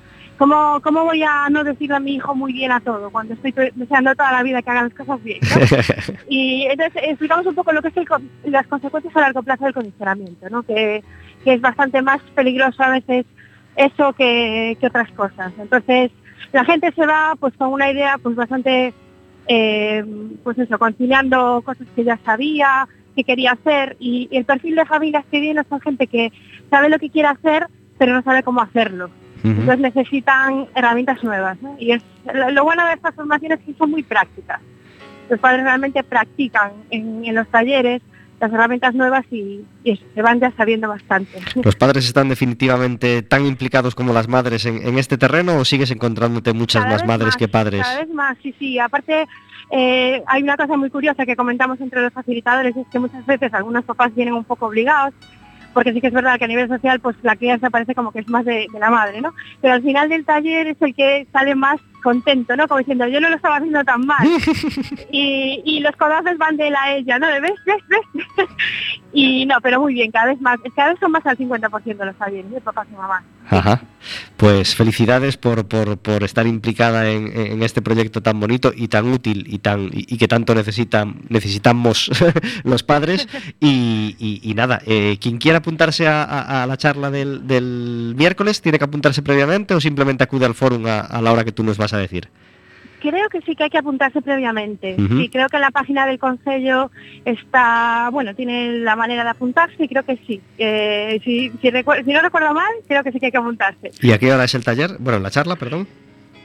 ¿Cómo, ¿Cómo voy a no decirle a mi hijo muy bien a todo cuando estoy deseando toda la vida que haga las cosas bien? ¿no? y entonces explicamos un poco lo que es el las consecuencias a largo plazo del condicionamiento, ¿no? que, que es bastante más peligroso a veces eso que, que otras cosas. Entonces la gente se va pues con una idea pues bastante, eh, pues eso, conciliando cosas que ya sabía, que quería hacer y, y el perfil de familias que viene son gente que sabe lo que quiere hacer pero no sabe cómo hacerlo. Entonces necesitan herramientas nuevas. ¿no? Y es, lo, lo bueno de estas formaciones es que son muy prácticas. Los padres realmente practican en, en los talleres las herramientas nuevas y, se van ya sabiendo bastante. ¿Los padres están definitivamente tan implicados como las madres en, en este terreno o sigues encontrándote muchas Cada más madres que padres? Cada vez más, sí, sí. Aparte, eh, hay una cosa muy curiosa que comentamos entre los facilitadores, es que muchas veces algunos papás vienen un poco obligados, porque sí que es verdad que a nivel social pues la crianza parece como que es más de, de la madre, ¿no? Pero al final del taller es el que sale más contento, ¿no? Como diciendo, yo no lo estaba haciendo tan mal. y, y los codazos van de él a ella, ¿no? De ves, ves, ves. Y no, pero muy bien, cada vez más, cada vez son más al 50% los aviones, de papás y mamás. Ajá. Pues felicidades por, por, por estar implicada en, este proyecto tan bonito y tan útil y tan y, que tanto necesitan necesitamos los padres. Y, y- y nada, eh, quien quiera apuntarse a la charla del, del miércoles, ¿tiene que apuntarse previamente o simplemente acude al fórum a, a la hora que tú nos vas a decir? Creo que sí que hay que apuntarse previamente. Sí, creo que en la página del Consejo está, bueno, tiene la manera de apuntarse y creo que sí. Eh, si, si, recuer- si no recuerdo mal, creo que sí que hay que apuntarse. ¿Y a qué hora es el taller? Bueno, la charla, perdón.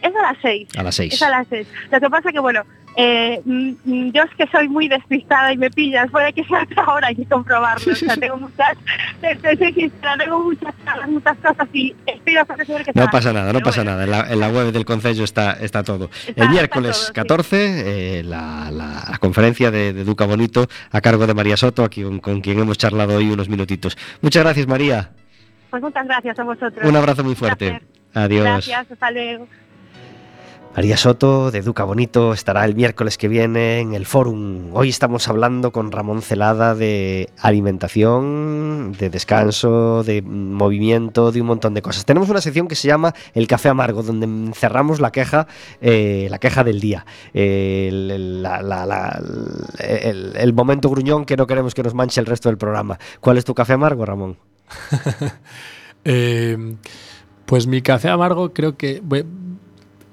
Es a las seis. A las seis. Es a las seis. Lo que pasa que, bueno, eh, mm, mm, yo es que soy muy despistada y me pillas, puede que sea otra hora, hay que comprobarlo. O sea, tengo muchas, tengo muchas, muchas cosas y estoy bastante segura que No será pasa nada, no pasa bueno. nada. En la, en la web del Concello está, está todo. Está- el miércoles está todo, sí. 14, eh, la, la- la conferencia de, de Duca Bonito a cargo de María Soto, aquí con, quien hemos charlado hoy unos minutitos. Muchas gracias, María. Pues muchas gracias a vosotros. Un abrazo muy fuerte. placer. Adiós. Gracias, hasta luego. María Soto de Duca Bonito estará el miércoles que viene en el Fórum. Hoy estamos hablando con Ramón Celada de alimentación, de descanso, de movimiento, de un montón de cosas. Tenemos una sección que se llama El Café Amargo, donde encerramos la queja, eh, la queja del día. El, momento gruñón que no queremos que nos manche el resto del programa. ¿Cuál es tu café amargo, Ramón? Eh, pues mi café amargo creo que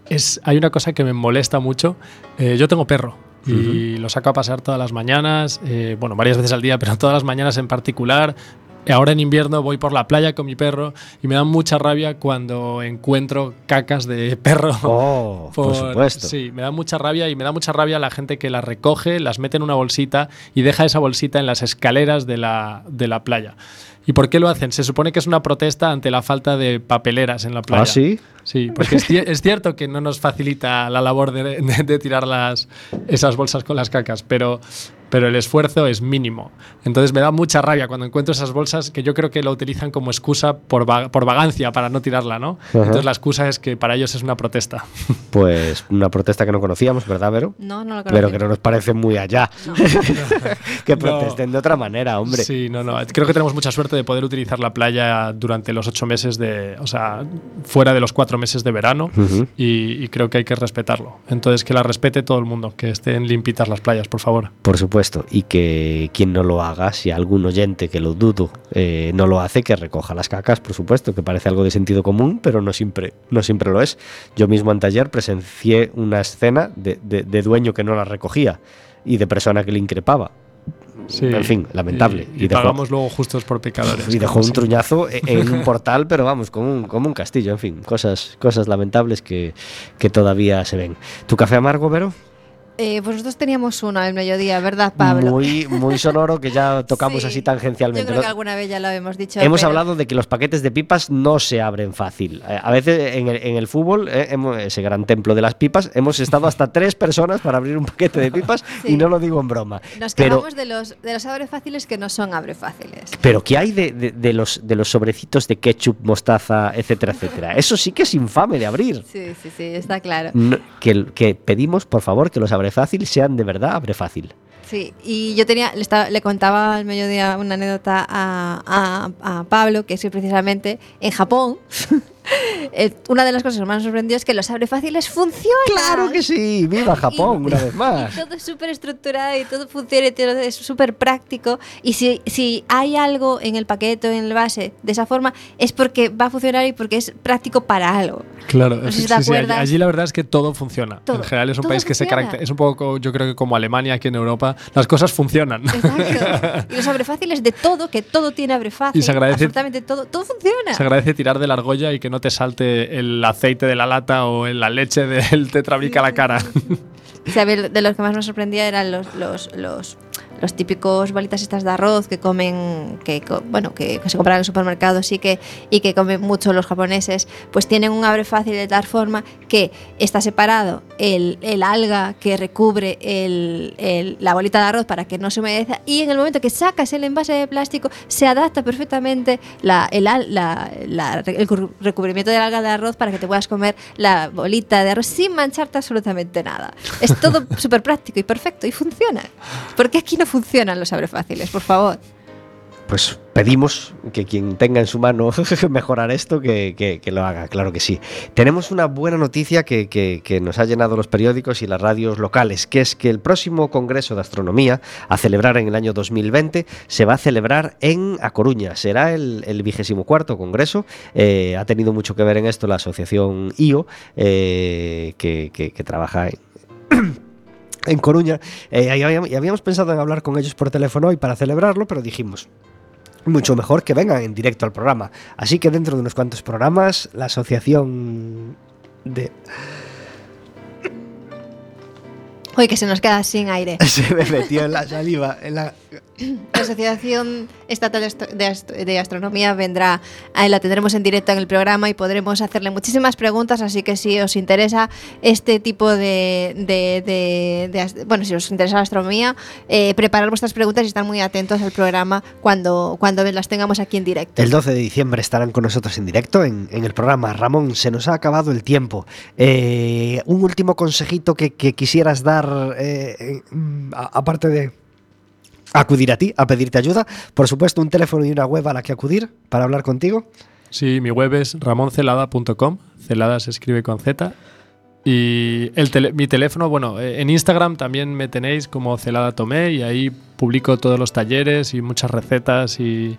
es, hay una cosa que me molesta mucho. Eh, yo tengo perro y lo saco a pasear todas las mañanas, eh, bueno, varias veces al día, pero todas las mañanas en particular. Ahora en invierno voy por la playa con mi perro y me da mucha rabia cuando encuentro cacas de perro. Oh, por, supuesto. Sí, me da mucha rabia y me da mucha rabia la gente que las recoge, las mete en una bolsita y deja esa bolsita en las escaleras de la, de la playa. ¿Y por qué lo hacen? Se supone que es una protesta ante la falta de papeleras en la playa. ¿Ah, sí? Sí, porque es, ci- es cierto que no nos facilita la labor de, de- de tirar las, esas bolsas con las cacas, pero, pero el esfuerzo es mínimo. Entonces me da mucha rabia cuando encuentro esas bolsas que yo creo que lo utilizan como excusa por, va- por vagancia para no tirarla, ¿no? Entonces la excusa es que para ellos es una protesta. Pues una protesta que no conocíamos, ¿verdad, Vero? No, no lo Pero conozco. que no nos parece muy allá. que protesten de otra manera, hombre. Sí, no, no. Creo que tenemos mucha suerte de poder utilizar la playa durante los ocho meses de, o sea, fuera de los cuatro meses de verano Ujú. y, y creo que hay que respetarlo. Entonces que la respete todo el mundo, que estén limpitas las playas, por favor. Por supuesto, y que quien no lo haga, si algún oyente que lo dudo eh, no lo hace, que recoja las cacas, por supuesto, que parece algo de sentido común, pero no siempre, no siempre lo es. Yo mismo anteayer presencié una escena de, de- de dueño que no las recogía y de persona que le increpaba. Sí. En fin, lamentable. Y, y dejó- pagamos luego justos por pecadores. y dejó un truñazo e- en un portal, pero vamos, como un, como un castillo, en fin, cosas, cosas lamentables que, que todavía se ven. ¿Tu café amargo, Vero? Eh, pues nosotros teníamos uno al mediodía, ¿verdad, Pablo? Muy, muy sonoro que ya tocamos Sí. así tangencialmente. Yo creo que alguna vez ya lo hemos dicho. Hemos pero- hablado de que los paquetes de pipas no se abren fácil. Eh, A veces en el, en el fútbol, eh, ese gran templo de las pipas, hemos estado hasta tres personas para abrir un paquete de pipas Sí. y no lo digo en broma. Nos Pero, quejamos de los, de los abre fáciles que no son abre fáciles. pero ¿qué hay de, de- de los, de los sobrecitos de ketchup, mostaza, etcétera, etcétera? Eso sí que es infame de abrir. Sí, sí, sí, está claro. No- que, que pedimos, por favor, que los abre fácil sean de verdad abre fácil. Sí, y yo tenía, le, contaba al mediodía una anécdota a, Pablo, que es precisamente en Japón, eh, una de las cosas que más nos sorprendió es que los abre fáciles funcionan. ¡Claro que sí! ¡Viva Japón, Y- una vez más! Y todo es súper estructurado y todo funciona y todo es súper práctico. Y si, si hay algo en el paquete o en el base de esa forma, es porque va a funcionar y porque es práctico para algo. Claro, No sé si sí, sí, allí, allí la verdad es que todo funciona. Todo, en general es un país que se funciona. caracteriza, es un poco, yo creo que como Alemania aquí en Europa, las cosas funcionan. Exacto. Y los abre fáciles de todo, que todo tiene abre fácil. Y se agradece- Absolutamente todo, todo funciona. Se agradece tirar de la argolla y que no te salte el aceite de la lata o en la leche del tetrabric a la cara. O sea, a ver, de los que más me sorprendía eran los, los, los, los típicos bolitas estas de arroz que comen, que bueno, que, que se compran en el supermercado sí que, y que comen mucho los japoneses, pues tienen un abre fácil de tal forma que está separado el, el alga que recubre el- el- la bolita de arroz para que no se humedezca y en el momento que sacas el envase de plástico se adapta perfectamente la- el, la- la- el cu- recubrimiento del alga de arroz para que te puedas comer la bolita de arroz sin mancharte absolutamente nada. Es todo súper práctico y perfecto y funciona. ¿Por qué aquí no funcionan los abre fáciles? Por favor. Pues pedimos que quien tenga en su mano mejorar esto, que, que- lo haga, claro que sí. Tenemos una buena noticia que, que- nos ha llenado los periódicos y las radios locales, que es que el próximo Congreso de Astronomía, a celebrar en el año 2020, se va a celebrar en A Coruña. Será el, vigésimo cuarto Congreso. Eh, ha tenido mucho que ver en esto la asociación IO, eh, que trabaja en, en Coruña. Eh, y habíamos, y habíamos pensado en hablar con ellos por teléfono hoy para celebrarlo, pero dijimos, mucho mejor que vengan en directo al programa. Así que dentro de unos cuantos programas, la asociación de... Hoy que se nos queda sin aire. Se me metió en la saliva. En la... La Asociación Estatal de Astro- de Ast- de Astronomía vendrá, ahí la tendremos en directo en el programa y podremos hacerle muchísimas preguntas, así que si os interesa este tipo de, de- de- bueno, si os interesa la astronomía, eh, preparar vuestras preguntas y estar muy atentos al programa cuando, cuando las tengamos aquí en directo. El 12 de diciembre estarán con nosotros en directo en, el programa. Ramón, se nos ha acabado el tiempo. Eh, un último consejito que, quisieras dar, eh, eh, mm, aparte de acudir a ti, a pedirte ayuda. Por supuesto, un teléfono y una web a la que acudir para hablar contigo. Sí, mi web es ramoncelada.com. Celada se escribe con Z. Y mi teléfono, bueno, eh, en Instagram también me tenéis como Celada Tomé y ahí publico todos los talleres y muchas recetas y,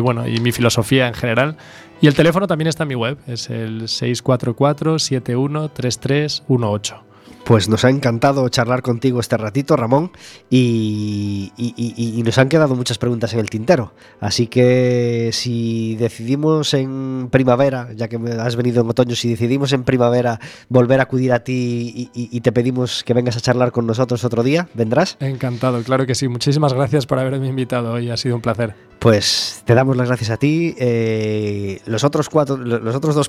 bueno, y mi filosofía en general. Y el teléfono también está en mi web, es el 644-713318. Pues nos ha encantado charlar contigo este ratito, Ramón, y, y- y- y nos han quedado muchas preguntas en el tintero. Así que si decidimos en primavera, ya que me has venido en otoño, si decidimos en primavera volver a acudir a ti y te pedimos que vengas a charlar con nosotros otro día, ¿vendrás? Encantado, claro que sí. Muchísimas gracias por haberme invitado hoy, ha sido un placer. Pues te damos las gracias a ti. Eh, los, otros cuatro, los otros dos